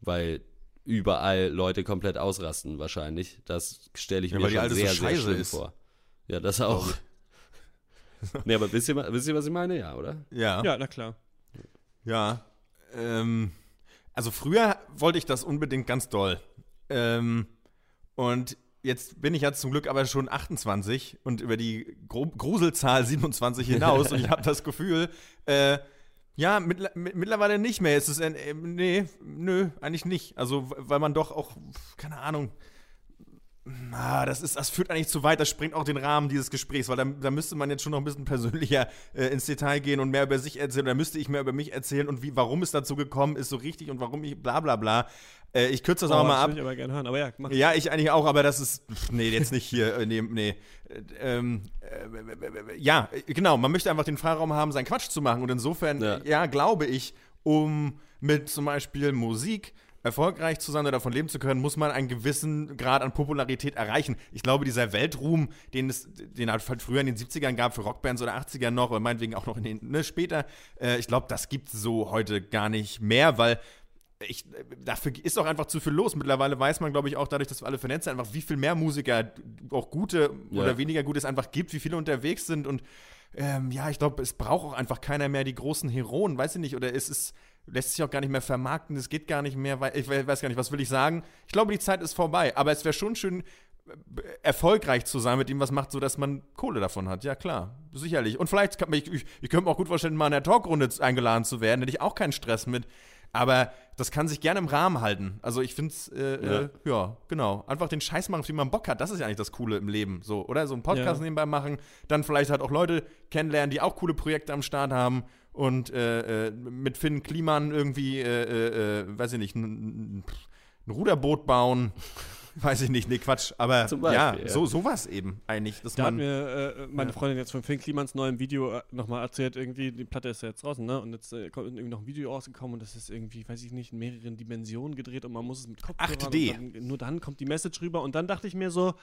weil überall Leute komplett ausrasten wahrscheinlich. Das stelle ich ja, mir schon sehr so sehr schlimm ist. vor. Ja, das auch. nee, aber wisst ihr, wisst ihr, was ich meine? Ja, oder? Ja. Ja, na klar. Ja, ähm, also früher wollte ich das unbedingt ganz doll. Ähm, und jetzt bin ich ja zum Glück aber schon 28 und über die Gro Gruselzahl 27 hinaus und ich habe das Gefühl, äh, ja, mit, mit, mittlerweile nicht mehr. Es ist, äh, nee, nö, eigentlich nicht. Also, weil man doch auch, keine Ahnung, Ah, das, ist, das führt eigentlich zu weit, das springt auch den Rahmen dieses Gesprächs, weil da, da müsste man jetzt schon noch ein bisschen persönlicher äh, ins Detail gehen und mehr über sich erzählen. Da müsste ich mehr über mich erzählen und wie, warum es dazu gekommen ist, so richtig und warum ich bla bla bla. Äh, ich kürze das oh, auch mal ab. Ich aber gerne hören, aber ja, mach. ja, ich eigentlich auch, aber das ist, pff, nee, jetzt nicht hier, äh, nee, nee. Ähm, äh, ja, genau, man möchte einfach den Freiraum haben, seinen Quatsch zu machen und insofern, ja, ja glaube ich, um mit zum Beispiel Musik erfolgreich zu sein oder davon leben zu können, muss man einen gewissen Grad an Popularität erreichen. Ich glaube, dieser Weltruhm, den es den halt früher in den 70ern gab für Rockbands oder 80ern noch oder meinetwegen auch noch in den, ne, später, äh, ich glaube, das gibt es so heute gar nicht mehr, weil ich, dafür ist auch einfach zu viel los. Mittlerweile weiß man, glaube ich, auch dadurch, dass wir alle vernetzt sind, einfach, wie viel mehr Musiker, auch gute ja. oder weniger gute es einfach gibt, wie viele unterwegs sind und ähm, ja, ich glaube, es braucht auch einfach keiner mehr die großen Heroen, weiß ich nicht, oder es ist lässt sich auch gar nicht mehr vermarkten, es geht gar nicht mehr, weil ich weiß gar nicht, was will ich sagen. Ich glaube, die Zeit ist vorbei, aber es wäre schon schön, äh, erfolgreich zu sein, mit dem was macht, sodass man Kohle davon hat. Ja, klar, sicherlich. Und vielleicht kann man, ich, ich, ich könnte mir auch gut vorstellen, mal in der Talkrunde eingeladen zu werden, hätte ich auch keinen Stress mit. Aber das kann sich gerne im Rahmen halten. Also ich finde es, äh, ja. Äh, ja. genau. Einfach den Scheiß machen, auf den man Bock hat. Das ist ja eigentlich das Coole im Leben. So, oder? So einen Podcast ja. nebenbei machen, dann vielleicht halt auch Leute kennenlernen, die auch coole Projekte am Start haben und äh, äh, mit Finn Kliman irgendwie, äh, äh, äh, weiß ich nicht, ein, ein Ruderboot bauen. Weiß ich nicht, nee, Quatsch. Aber Beispiel, ja, ja, so sowas eben eigentlich. Dass da man, hat mir äh, meine ja. Freundin jetzt von Finn Klimans neuem Video äh, nochmal erzählt, irgendwie, die Platte ist ja jetzt draußen, ne? Und jetzt äh, kommt irgendwie noch ein Video rausgekommen und das ist irgendwie, weiß ich nicht, in mehreren Dimensionen gedreht und man muss es mit Kopfhörern 8D. Dann, nur dann kommt die Message rüber und dann dachte ich mir so,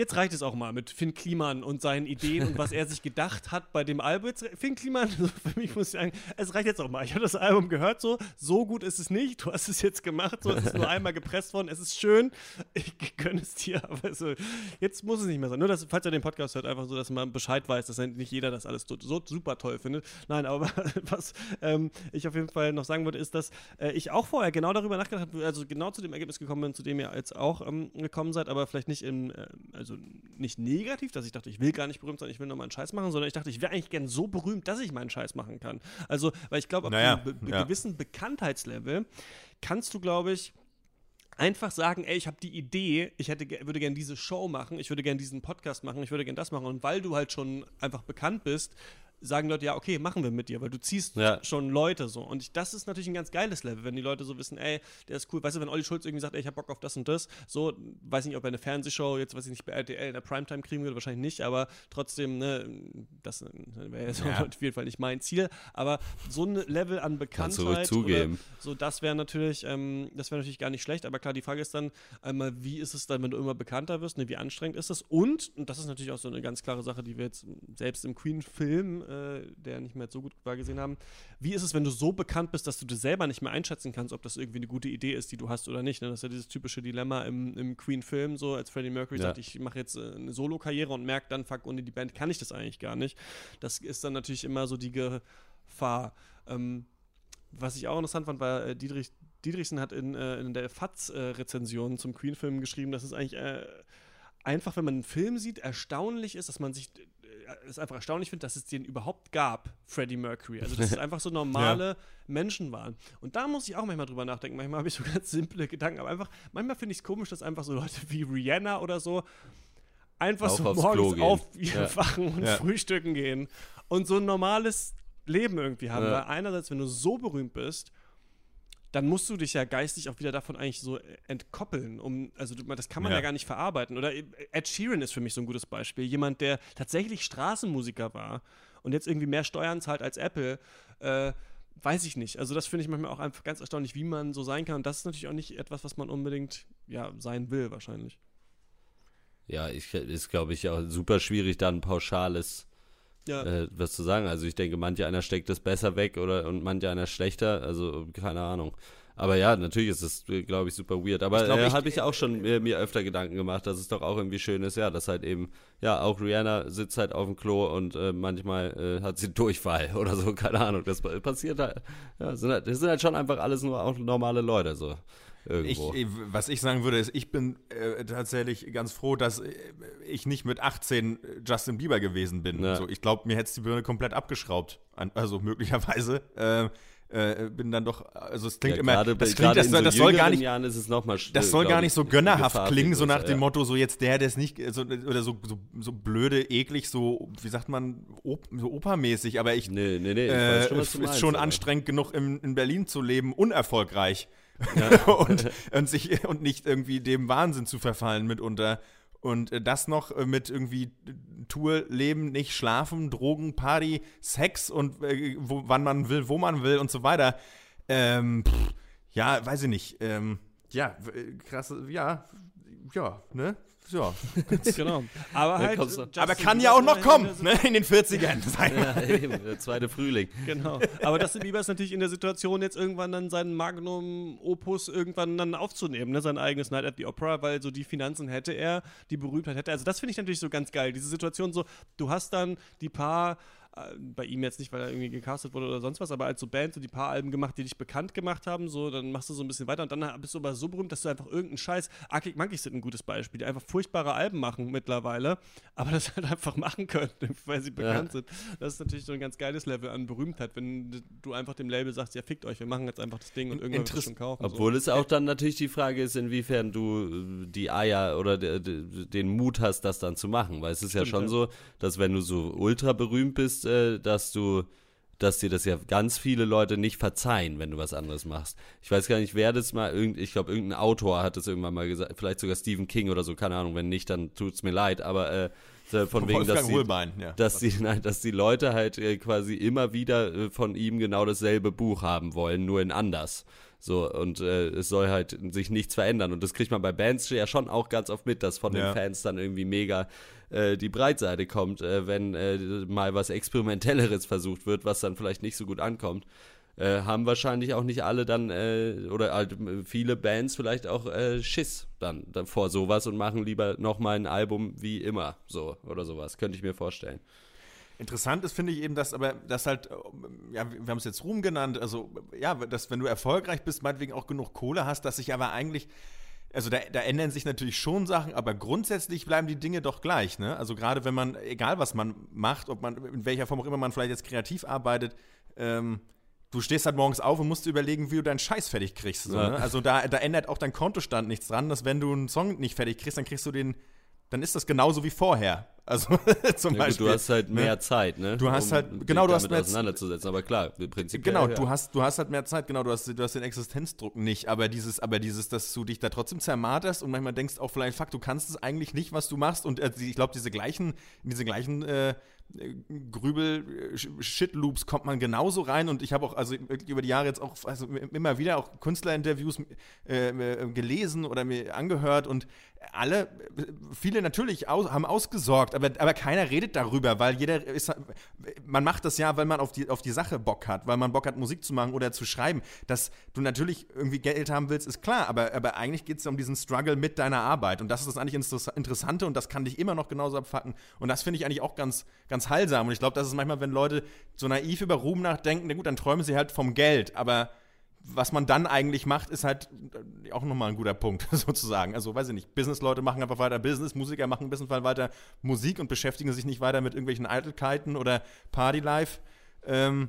Jetzt reicht es auch mal mit Finn Kliman und seinen Ideen und was er sich gedacht hat bei dem Album. Jetzt, Finn Kliman, für mich muss ich sagen, es reicht jetzt auch mal. Ich habe das Album gehört, so, so gut ist es nicht. Du hast es jetzt gemacht, so, es ist nur einmal gepresst worden. Es ist schön, ich gönne es dir, aber so, jetzt muss es nicht mehr sein. Nur, dass, falls er den Podcast hört, einfach so, dass man Bescheid weiß, dass nicht jeder das alles so, so super toll findet. Nein, aber was ähm, ich auf jeden Fall noch sagen würde, ist, dass äh, ich auch vorher genau darüber nachgedacht habe, also genau zu dem Ergebnis gekommen bin, zu dem ihr jetzt auch ähm, gekommen seid, aber vielleicht nicht im, äh, also nicht negativ, dass ich dachte, ich will gar nicht berühmt sein, ich will nur meinen Scheiß machen, sondern ich dachte, ich wäre eigentlich gern so berühmt, dass ich meinen Scheiß machen kann. Also, weil ich glaube, ab naja, einem be ja. gewissen Bekanntheitslevel kannst du, glaube ich, einfach sagen, ey, ich habe die Idee, ich hätte, würde gerne diese Show machen, ich würde gerne diesen Podcast machen, ich würde gerne das machen. Und weil du halt schon einfach bekannt bist, sagen Leute, ja, okay, machen wir mit dir, weil du ziehst ja. schon Leute so. Und ich, das ist natürlich ein ganz geiles Level, wenn die Leute so wissen, ey, der ist cool. Weißt du, wenn Olli Schulz irgendwie sagt, ey, ich hab Bock auf das und das, so, weiß ich nicht, ob er eine Fernsehshow, jetzt weiß ich nicht, bei RTL in der Primetime kriegen würde, wahrscheinlich nicht, aber trotzdem, ne, das wäre jetzt ja. auf jeden Fall nicht mein Ziel. Aber so ein Level an Bekanntheit, zugeben. so, das wäre natürlich, ähm, das wäre natürlich gar nicht schlecht, aber klar, die Frage ist dann einmal, wie ist es dann, wenn du immer bekannter wirst, ne, wie anstrengend ist das? Und, und das ist natürlich auch so eine ganz klare Sache, die wir jetzt selbst im Queen-Film äh, der nicht mehr so gut war, gesehen haben. Wie ist es, wenn du so bekannt bist, dass du dir selber nicht mehr einschätzen kannst, ob das irgendwie eine gute Idee ist, die du hast oder nicht? Ne? Das ist ja dieses typische Dilemma im, im Queen-Film, so als Freddie Mercury ja. sagt, ich mache jetzt äh, eine Solo-Karriere und merkt dann, fuck, ohne die Band kann ich das eigentlich gar nicht. Das ist dann natürlich immer so die Gefahr. Ähm, was ich auch interessant fand, war äh, Dietrich Dietrichsen hat in, äh, in der FATS-Rezension äh, zum Queen-Film geschrieben, dass es eigentlich äh, einfach, wenn man einen Film sieht, erstaunlich ist, dass man sich es einfach erstaunlich finde, dass es den überhaupt gab, Freddie Mercury. Also, dass es einfach so normale ja. Menschen waren. Und da muss ich auch manchmal drüber nachdenken. Manchmal habe ich so ganz simple Gedanken, aber einfach, manchmal finde ich es komisch, dass einfach so Leute wie Rihanna oder so einfach so morgens aufwachen und ja. frühstücken gehen und so ein normales Leben irgendwie haben. Ja. Weil einerseits, wenn du so berühmt bist, dann musst du dich ja geistig auch wieder davon eigentlich so entkoppeln. Um, also das kann man ja. ja. gar nicht verarbeiten. Oder Ed Sheeran ist für mich so ein gutes Beispiel. Jemand, der tatsächlich Straßenmusiker war und jetzt irgendwie mehr Steuern zahlt als Apple. Äh, weiß ich nicht. Also das finde ich manchmal auch einfach ganz erstaunlich, wie man so sein kann. Und das ist natürlich auch nicht etwas, was man unbedingt ja, sein will, wahrscheinlich. Ja, ich, ist, glaube ich, auch super schwierig, da ein pauschales ja. äh, was zu sagen. Also ich denke, manche einer steckt es besser weg oder und manche einer schlechter. Also keine Ahnung. Aber ja, natürlich ist es, glaube ich, super weird. Aber äh, habe ich auch schon mir, mir, öfter Gedanken gemacht, dass es doch auch irgendwie schön ist, ja, dass halt eben, ja, auch Rihanna sitzt halt auf dem Klo und äh, manchmal äh, hat sie Durchfall oder so, keine Ahnung. Das passiert halt, ja, sind halt, das sind halt schon einfach alles nur auch normale Leute, so. Irgendwo. Ich, was ich sagen würde, ist, ich bin äh, tatsächlich ganz froh, dass äh, ich nicht mit 18 Justin Bieber gewesen bin. Ja. So, ich glaube, mir hätte es die Birne komplett abgeschraubt. Also möglicherweise. Äh, äh, bin dann doch, also es klingt ja, immer, grade, das klingt, das, so das soll gar nicht, Jahren ist es noch mal, das soll gar nicht so gönnerhaft klingen, so nach dem ja. Motto, so jetzt der, der ist nicht, so, oder so, so, so blöde, eklig, so, wie sagt man, op, so opermäßig, aber ich, nee, nee, nee, ich äh, schon, ist meinst, schon anstrengend genug in, in Berlin zu leben, unerfolgreich. Ja. und, und, sich, und nicht irgendwie dem Wahnsinn zu verfallen mitunter. Und äh, das noch äh, mit irgendwie Tour, Leben, nicht schlafen, Drogen, Party, Sex und äh, wo, wann man will, wo man will und so weiter. Ähm, pff, ja, weiß ich nicht. Ähm, ja, krasse, ja, ja, ne? Ja. genau. Aber halt. Aber kann ja auch noch kommen, ne? in den 40ern. ja, eben, der zweite Frühling. Genau. Aber Justin Bieber ist natürlich in der Situation, jetzt irgendwann dann seinen Magnum Opus irgendwann dann aufzunehmen, ne? sein eigenes Night at the Opera, weil so die Finanzen hätte er, die Berühmtheit hätte er. Also das finde ich natürlich so ganz geil. Diese Situation so, du hast dann die paar bei ihm jetzt nicht, weil er irgendwie gecastet wurde oder sonst was, aber als so Band so die paar Alben gemacht, die dich bekannt gemacht haben, so, dann machst du so ein bisschen weiter und dann bist du aber so berühmt, dass du einfach irgendeinen Scheiß, Arctic Monkeys sind ein gutes Beispiel, die einfach furchtbare Alben machen mittlerweile, aber das halt einfach machen können, weil sie bekannt ja. sind. Das ist natürlich so ein ganz geiles Level an Berühmtheit, wenn du einfach dem Label sagst, ja fickt euch, wir machen jetzt einfach das Ding und irgendwann wird es schon kaufen. Obwohl so. es auch dann natürlich die Frage ist, inwiefern du die Eier oder den Mut hast, das dann zu machen, weil es ist Stimmt, ja schon ja. so, dass wenn du so ultra berühmt bist, äh, dass du du, dass dir das ja ganz viele Leute nicht verzeihen, wenn du was anderes machst. Ich weiß gar nicht, wer das mal, ich glaube, irgendein Autor hat das irgendwann mal gesagt, vielleicht sogar Stephen King oder so, keine Ahnung, wenn nicht, dann tut es mir leid, aber äh, von wegen, dass die, ja. dass, die, nein, dass die Leute halt äh, quasi immer wieder äh, von ihm genau dasselbe Buch haben wollen, nur in anders. So, und äh, es soll halt sich nichts verändern. Und das kriegt man bei Bands ja schon auch ganz oft mit, dass von ja. den Fans dann irgendwie mega äh, die Breitseite kommt, äh, wenn äh, mal was Experimentelleres versucht wird, was dann vielleicht nicht so gut ankommt. Äh, haben wahrscheinlich auch nicht alle dann, äh, oder halt viele Bands vielleicht auch äh, Schiss dann, dann vor sowas und machen lieber nochmal ein Album wie immer, so oder sowas, könnte ich mir vorstellen. Interessant ist, finde ich eben, dass aber das halt, ja, wir haben es jetzt Ruhm genannt, also ja, dass wenn du erfolgreich bist, meinetwegen auch genug Kohle hast, dass sich aber eigentlich, also da, da ändern sich natürlich schon Sachen, aber grundsätzlich bleiben die Dinge doch gleich, ne? Also gerade wenn man, egal was man macht, ob man, in welcher Form auch immer man vielleicht jetzt kreativ arbeitet, ähm, du stehst halt morgens auf und musst überlegen, wie du deinen Scheiß fertig kriegst. So, ne? Also da, da ändert auch dein Kontostand nichts dran, dass wenn du einen Song nicht fertig kriegst, dann kriegst du den dann ist das genauso wie vorher. Also zum ja, Beispiel. du hast halt mehr ne? Zeit, ne? Du hast um halt, genau, du hast mehr auseinanderzusetzen, aber klar, prinzipiell. Genau, ja. du hast, du hast halt mehr Zeit, genau, du hast, du hast den Existenzdruck nicht, aber dieses, aber dieses, dass du dich da trotzdem zermarterst und manchmal denkst auch vielleicht, fuck, du kannst es eigentlich nicht, was du machst und äh, ich glaube, diese gleichen, diese gleichen äh, Grübel, Shitloops kommt man genauso rein und ich habe auch also über die Jahre jetzt auch also immer wieder auch Künstlerinterviews äh, äh, gelesen oder mir angehört und alle, viele natürlich aus, haben ausgesorgt, aber, aber keiner redet darüber, weil jeder ist, man macht das ja, weil man auf die, auf die Sache Bock hat, weil man Bock hat, Musik zu machen oder zu schreiben. Dass du natürlich irgendwie Geld haben willst, ist klar, aber, aber eigentlich geht es um diesen Struggle mit deiner Arbeit. Und das ist das eigentlich Interessante und das kann dich immer noch genauso abfacken. Und das finde ich eigentlich auch ganz, ganz heilsam. Und ich glaube, das ist manchmal, wenn Leute so naiv über Ruhm nachdenken, na gut, dann träumen sie halt vom Geld, aber was man dann eigentlich macht, ist halt äh, auch nochmal ein guter Punkt, sozusagen. Also, weiß ich nicht, Businessleute machen einfach weiter Business, Musiker machen ein bisschen weiter Musik und beschäftigen sich nicht weiter mit irgendwelchen Eitelkeiten oder Partylife. Ähm,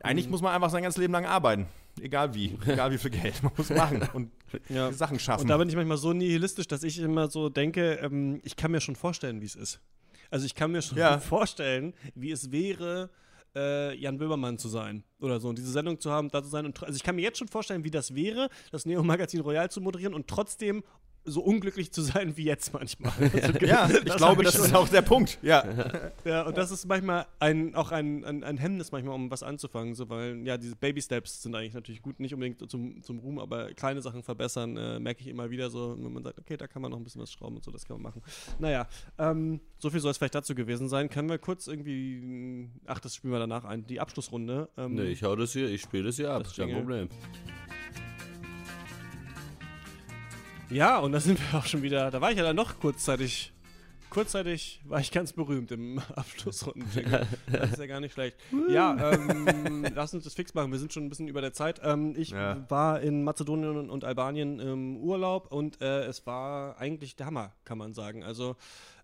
eigentlich mhm. muss man einfach sein ganzes Leben lang arbeiten. egal wie, egal wie viel Geld. Man muss machen und ja. Sachen schaffen. Und da bin ich manchmal so nihilistisch, dass ich immer so denke, ähm, ich kann mir schon vorstellen, wie es ist. Also ich kann mir schon ja. vorstellen, wie es wäre, äh, Jan Böhmermann zu sein oder so und diese Sendung zu haben, da zu sein. Und, also ich kann mir jetzt schon vorstellen, wie das wäre, das Neo-Magazin Royal zu moderieren und trotzdem so unglücklich zu sein wie jetzt manchmal. Also, ja, ich glaube, das ist auch der Punkt. Ja. ja, und das ist manchmal ein, auch ein, ein, ein Hemmnis manchmal, um was anzufangen, so, weil ja, diese Baby-Steps sind eigentlich natürlich gut, nicht unbedingt zum, zum Ruhm, aber kleine Sachen verbessern, äh, merke ich immer wieder so, wenn man sagt, okay, da kann man noch ein bisschen was schrauben und so, das kann man machen. Naja, ähm, so viel soll es vielleicht dazu gewesen sein. Können wir kurz irgendwie, ach, das spielen wir danach ein, die Abschlussrunde. Ähm, nee, ich hau das hier, ich spiele das hier ab, kein Problem. Ja, und da sind wir auch schon wieder. Da war ich ja dann noch kurzzeitig. Kurzzeitig war ich ganz berühmt im Abschlussrunden. Das ist ja gar nicht schlecht. ja, ähm, lass uns das fix machen. Wir sind schon ein bisschen über der Zeit. Ähm, ich ja. war in Mazedonien und Albanien im Urlaub und äh, es war eigentlich der Hammer, kann man sagen. Also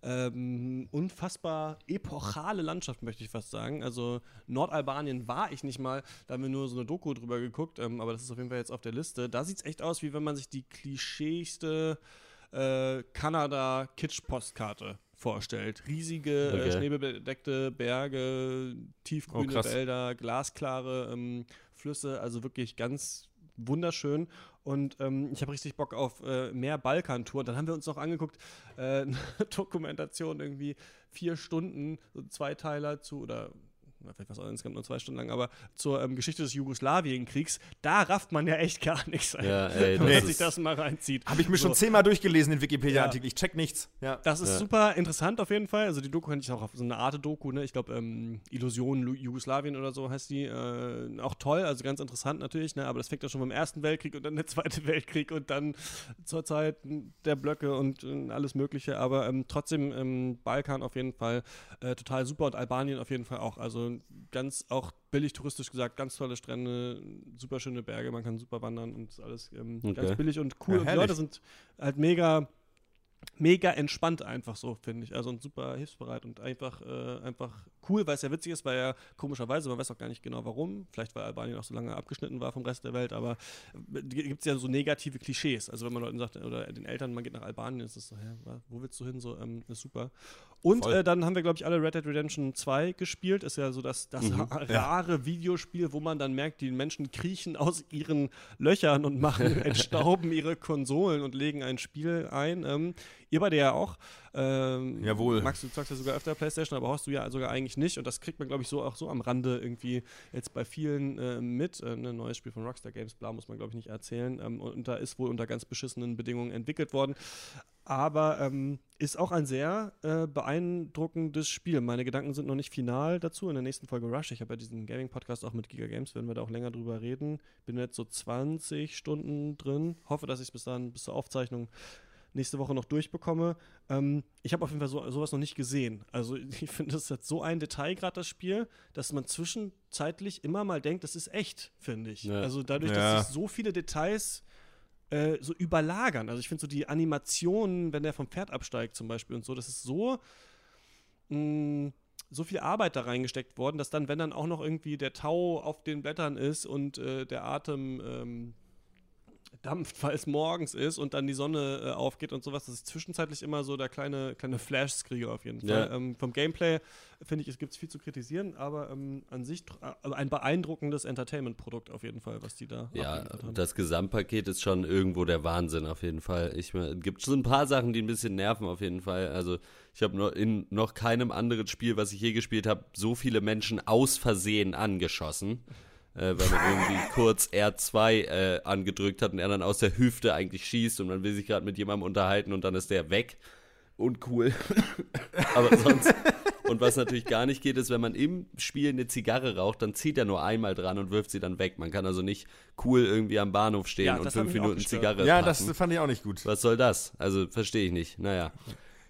ähm, unfassbar epochale Landschaft, möchte ich fast sagen. Also Nordalbanien war ich nicht mal, da haben wir nur so eine Doku drüber geguckt, ähm, aber das ist auf jeden Fall jetzt auf der Liste. Da sieht es echt aus, wie wenn man sich die klischeeigste äh, Kanada-Kitsch-Postkarte vorstellt. Riesige, äh, okay. äh, schneebedeckte Berge, tiefgrüne oh, Wälder, glasklare ähm, Flüsse, also wirklich ganz wunderschön. Und ähm, ich habe richtig Bock auf äh, mehr Balkantour. Dann haben wir uns noch angeguckt, äh, eine Dokumentation irgendwie vier Stunden, so Zweiteiler zu, oder vielleicht war es auch insgesamt nur zwei Stunden lang, aber zur ähm, Geschichte des Jugoslawienkriegs, da rafft man ja echt gar nichts. Ja, ey, wenn man sich das mal reinzieht. Habe ich mir so. schon zehnmal durchgelesen, den Wikipedia-Artikel. Ja. Ich check nichts. Ja. Das ist ja. super interessant auf jeden Fall. Also die Doku könnte ich auch auf so eine Art Doku, ne? Ich glaube, ähm, Illusion Jugoslawien oder so heißt die. Äh, auch toll, also ganz interessant natürlich, ne? Aber das fängt ja schon beim Ersten Weltkrieg und dann der Zweite Weltkrieg und dann zur Zeit der Blöcke und äh, alles Mögliche. Aber ähm, trotzdem ähm, Balkan auf jeden Fall äh, total super und Albanien auf jeden Fall auch. Also ganz auch billig touristisch gesagt, ganz tolle Strände, super schöne Berge, man kann super wandern und alles ähm, okay. ganz billig und cool. Ja, und die Leute sind halt mega mega entspannt einfach so, finde ich. Also und super hilfsbereit und einfach, äh, einfach cool, weil es ja witzig ist, weil ja komischerweise, man weiß auch gar nicht genau warum, vielleicht weil Albanien auch so lange abgeschnitten war vom Rest der Welt, aber äh, gibt es ja so negative Klischees. Also wenn man Leuten sagt, oder den Eltern, man geht nach Albanien, ist es so, hä, wo willst du hin? So, ähm, ist super. Und äh, dann haben wir, glaube ich, alle Red Dead Redemption 2 gespielt. Ist ja so das, das mhm, rare ja. Videospiel, wo man dann merkt, die Menschen kriechen aus ihren Löchern und machen, entstauben ihre Konsolen und legen ein Spiel ein. Ähm, ihr beide ja auch. Ähm, Jawohl. Max, du zockst ja sogar öfter Playstation, aber hast du ja sogar eigentlich nicht. Und das kriegt man, glaube ich, so auch so am Rande irgendwie jetzt bei vielen äh, mit. Äh, ein ne, neues Spiel von Rockstar Games, bla, muss man, glaube ich, nicht erzählen. Ähm, und da ist wohl unter ganz beschissenen Bedingungen entwickelt worden. Aber ähm, ist auch ein sehr äh, beeindruckendes Spiel. Meine Gedanken sind noch nicht final dazu. In der nächsten Folge Rush, ich habe ja diesen Gaming-Podcast auch mit Giga Games, werden wir da auch länger drüber reden. Bin jetzt so 20 Stunden drin. Hoffe, dass ich es bis dann, bis zur Aufzeichnung nächste Woche noch durchbekomme. Ähm, ich habe auf jeden Fall so, sowas noch nicht gesehen. Also ich finde, das hat so ein Detail gerade das Spiel, dass man zwischenzeitlich immer mal denkt, das ist echt, finde ich. Ja. Also dadurch, ja. dass sich so viele Details äh, so überlagern. Also ich finde so die Animationen, wenn der vom Pferd absteigt zum Beispiel und so, das ist so mh, mm, so viel Arbeit da reingesteckt worden, dass dann, wenn dann auch noch irgendwie der Tau auf den Blättern ist und äh, der Atem ähm, dampft, weil es morgens ist und dann die Sonne äh, aufgeht und sowas. Das ist zwischenzeitlich immer so der kleine, kleine Flash kriege auf jeden Fall. Ja. Ähm, vom Gameplay finde ich, es gibt viel zu kritisieren, aber ähm, an sich also ein beeindruckendes Entertainment-Produkt auf jeden Fall, was die da Ja, das Gesamtpaket ist schon irgendwo der Wahnsinn auf jeden Fall. Ich es gibt so ein paar Sachen, die ein bisschen nerven auf jeden Fall. Also ich habe noch in noch keinem anderen Spiel, was ich je gespielt habe, so viele Menschen aus Versehen angeschossen äh, weil man irgendwie kurz R2 äh, angedrückt hat und er dann aus der Hüfte eigentlich schießt und man will sich gerade mit jemandem unterhalten und dann ist der weg. Und cool. Aber sonst. Und was natürlich gar nicht geht, ist, wenn man im Spiel eine Zigarre raucht, dann zieht er nur einmal dran und wirft sie dann weg. Man kann also nicht cool irgendwie am Bahnhof stehen ja, und fünf Minuten Zigarre Ja, packen. das fand ich auch nicht gut. Was soll das? Also verstehe ich nicht. Naja.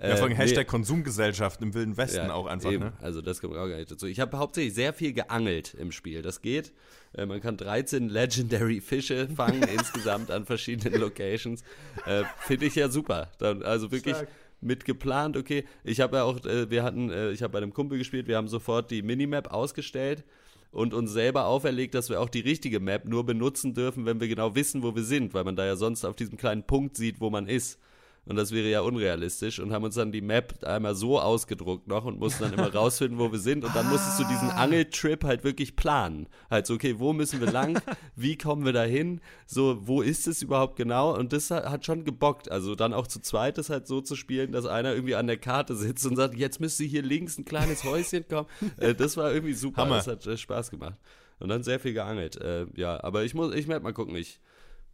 Ja, allem äh, Hashtag nee. Konsumgesellschaft im Wilden Westen ja, auch einfach. Eben. Ne? Also das kommt auch gar nicht dazu. Ich habe hauptsächlich sehr viel geangelt im Spiel. Das geht. Äh, man kann 13 Legendary Fische fangen insgesamt an verschiedenen Locations. Äh, Finde ich ja super. Dann, also wirklich. Stark mitgeplant, okay. Ich habe ja auch, äh, wir hatten, äh, ich habe bei einem Kumpel gespielt, wir haben sofort die Minimap ausgestellt und uns selber auferlegt, dass wir auch die richtige Map nur benutzen dürfen, wenn wir genau wissen, wo wir sind, weil man da ja sonst auf diesem kleinen Punkt sieht, wo man ist. Und das wäre ja unrealistisch. Und haben uns dann die Map einmal so ausgedruckt noch und mussten dann immer rausfinden, wo wir sind. Und dann musstest du diesen ah. Angeltrip halt wirklich planen. Halt so, okay, wo müssen wir lang? Wie kommen wir da hin? So, wo ist es überhaupt genau? Und das hat schon gebockt. Also dann auch zu zweit das halt so zu spielen, dass einer irgendwie an der Karte sitzt und sagt, jetzt müsste hier links ein kleines Häuschen kommen. Äh, das war irgendwie super. Hammer. Das hat äh, Spaß gemacht. Und dann sehr viel geangelt. Äh, ja, aber ich muss, ich werde mal gucken. Ich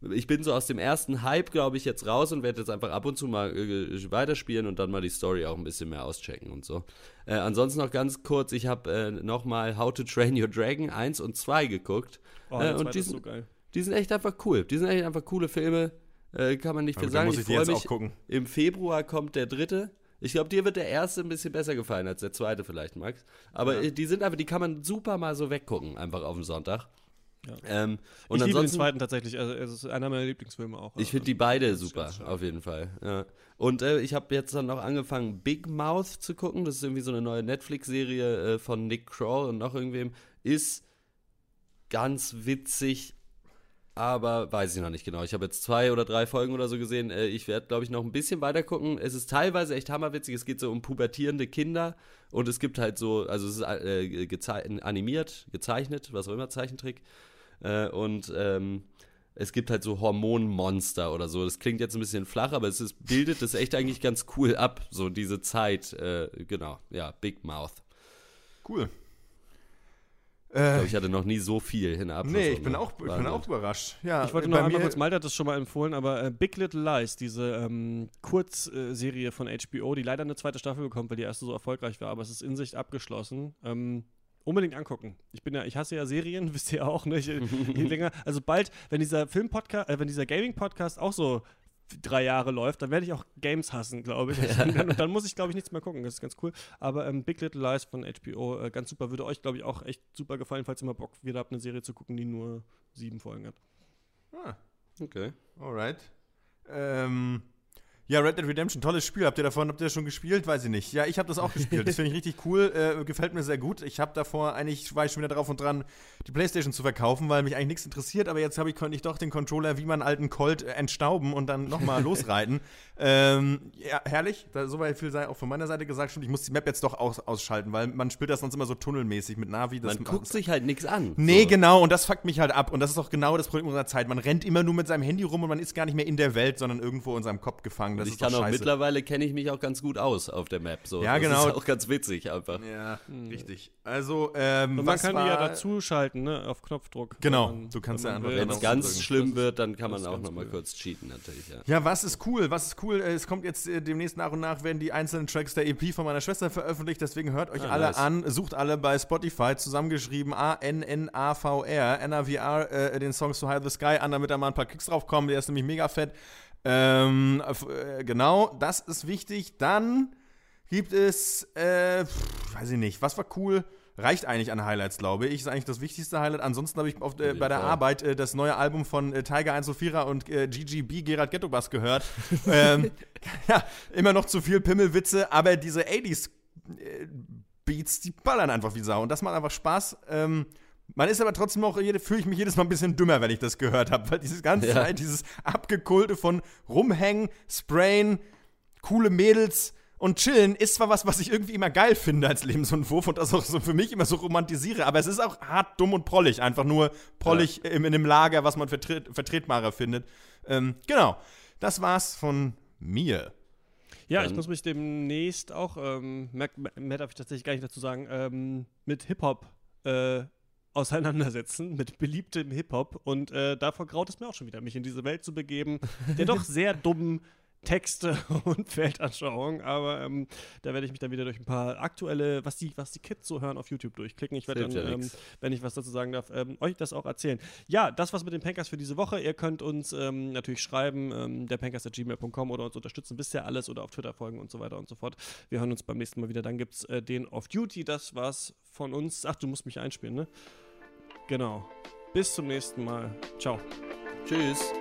ich bin so aus dem ersten Hype, glaube ich, jetzt raus und werde jetzt einfach ab und zu mal äh, weiterspielen und dann mal die Story auch ein bisschen mehr auschecken und so. Äh, ansonsten noch ganz kurz, ich habe äh, nochmal How to Train Your Dragon 1 und 2 geguckt. Oh, äh, und die sind, so die sind echt einfach cool. Die sind echt einfach coole Filme. Äh, kann man nicht viel sagen. ich, ich freue mich. Im Februar kommt der dritte. Ich glaube, dir wird der erste ein bisschen besser gefallen als der zweite vielleicht, Max. Aber ja. Äh, die sind einfach, die kann man super mal so weggucken, einfach auf dem Sonntag. Ja. Ähm, und ich liebe den zweiten tatsächlich. Also, es ist einer meiner Lieblingsfilme auch. Ich finde die beide super, auf jeden Fall. Ja. Und äh, ich habe jetzt dann noch angefangen, Big Mouth zu gucken. Das ist irgendwie so eine neue Netflix-Serie äh, von Nick Kroll und noch irgendwem. Ist ganz witzig, aber weiß ich noch nicht genau. Ich habe jetzt zwei oder drei Folgen oder so gesehen. Äh, ich werde, glaube ich, noch ein bisschen weiter gucken. Es ist teilweise echt hammerwitzig. Es geht so um pubertierende Kinder und es gibt halt so, also es ist äh, animiert, gezeichnet, was auch immer, Zeichentrick. Äh, und ähm, es gibt halt so Hormonmonster oder so. Das klingt jetzt ein bisschen flach, aber es ist, bildet das echt eigentlich ganz cool ab, so diese Zeit. Äh, genau, ja, Big Mouth. Cool. Ich glaube, ich hatte noch nie so viel hinab. Nee, ich bin, auch, ich bin auch überrascht. Ja, ich wollte noch einmal kurz, Malte hat das schon mal empfohlen, aber äh, Big Little Lies, diese ähm, Kurzserie von HBO, die leider eine zweite Staffel bekommt, weil die erste so erfolgreich war, aber es ist in sich abgeschlossen. Ähm, unbedingt angucken. Ich bin ja, ich hasse ja Serien, wisst ihr auch, ne? Ich, länger, also bald, wenn dieser Film-Podcast, äh, wenn dieser Gaming-Podcast auch so drei Jahre läuft, dann werde ich auch Games hassen, glaube ich. Ja. Und, dann, und, dann, muss ich, glaube ich, nichts mehr gucken. Das ist ganz cool. Aber ähm, Big Little Lies von HBO, äh, ganz super. Würde euch, glaube ich, auch echt super gefallen, falls ihr mal Bock wieder habt, eine Serie zu gucken, die nur sieben Folgen hat. Ah, okay. Alright. Ähm, ja, Red Dead Redemption, tolles Spiel. Habt ihr davon, habt ihr das schon gespielt? Weiß ich nicht. Ja, ich habe das auch gespielt. Das finde ich richtig cool. Äh, gefällt mir sehr gut. Ich habe davor eigentlich, war ich schon wieder drauf und dran, die Playstation zu verkaufen, weil mich eigentlich nichts interessiert. Aber jetzt habe ich, konnte ich doch den Controller wie man alten Colt äh, entstauben und dann nochmal losreiten. Ähm, ja, herrlich. Da, soweit viel sei auch von meiner Seite gesagt. Stimmt, ich muss die Map jetzt doch aus, ausschalten, weil man spielt das sonst immer so tunnelmäßig mit Navi. man guckt sich halt nichts an. Nee, so. genau. Und das fuckt mich halt ab. Und das ist auch genau das Problem unserer Zeit. Man rennt immer nur mit seinem Handy rum und man ist gar nicht mehr in der Welt, sondern irgendwo in seinem Kopf gefangen. Das ich kann auch mittlerweile mittlerweile kenne ich mich auch ganz gut aus auf der Map. So. Ja, das genau. Das ist auch ganz witzig einfach. Ja, mhm. richtig. Also, ähm, Und man kann die ja dazu schalten, ne, auf Knopfdruck. Genau, du kannst ja einfach. Wenn es ganz schlimm wird, dann kann man auch nochmal cool. kurz cheaten natürlich. Ja. ja, was ist cool? Was ist cool? Es kommt jetzt äh, demnächst nach und nach werden die einzelnen Tracks der EP von meiner Schwester veröffentlicht. Deswegen hört euch ah, alle nice. an, sucht alle bei Spotify zusammengeschrieben A-N-N-A-V-R, N-A-V-R, äh, den Song So High the Sky an, damit da mal ein paar Kicks drauf kommen. Der ist nämlich mega fett. Ähm, äh, genau, das ist wichtig. Dann gibt es, äh, weiß ich nicht, was war cool? Reicht eigentlich an Highlights, glaube ich. Ist eigentlich das wichtigste Highlight. Ansonsten habe ich auf, äh, bei der Arbeit äh, das neue Album von äh, Tiger 104 und äh, GGB Gerard Gettobas gehört. ähm, ja, immer noch zu viel Pimmelwitze, aber diese 80s äh, Beats, die ballern einfach wie Sau. Und das macht einfach Spaß. Ähm, man ist aber trotzdem auch, fühle ich mich jedes Mal ein bisschen dümmer, wenn ich das gehört habe, weil dieses ganze ja. Zeit, dieses Abgekulte von Rumhängen, Sprayen, coole Mädels und Chillen ist zwar was, was ich irgendwie immer geil finde als Lebensentwurf und das auch so für mich immer so romantisiere, aber es ist auch hart, dumm und prollig, einfach nur prollig ja. in, in einem Lager, was man vertret, vertretbarer findet. Ähm, genau, das war's von mir. Ja, ich muss mich demnächst auch, ähm, mehr, mehr darf ich tatsächlich gar nicht dazu sagen, ähm, mit Hip-Hop äh, auseinandersetzen mit beliebtem Hip-Hop und äh, davor graut es mir auch schon wieder, mich in diese Welt zu begeben, der doch sehr dummen Texte und Weltanschauung, aber ähm, da werde ich mich dann wieder durch ein paar aktuelle, was die, was die Kids so hören, auf YouTube durchklicken. Ich werde dann, ähm, wenn ich was dazu sagen darf, ähm, euch das auch erzählen. Ja, das war's mit den Pankers für diese Woche. Ihr könnt uns ähm, natürlich schreiben, ähm, derpankers.gmail.com oder uns unterstützen, wisst ihr alles oder auf Twitter folgen und so weiter und so fort. Wir hören uns beim nächsten Mal wieder. Dann gibt's äh, den Off Duty. Das war's von uns. Ach, du musst mich einspielen, ne? Genau. Bis zum nächsten Mal. Ciao. Tschüss.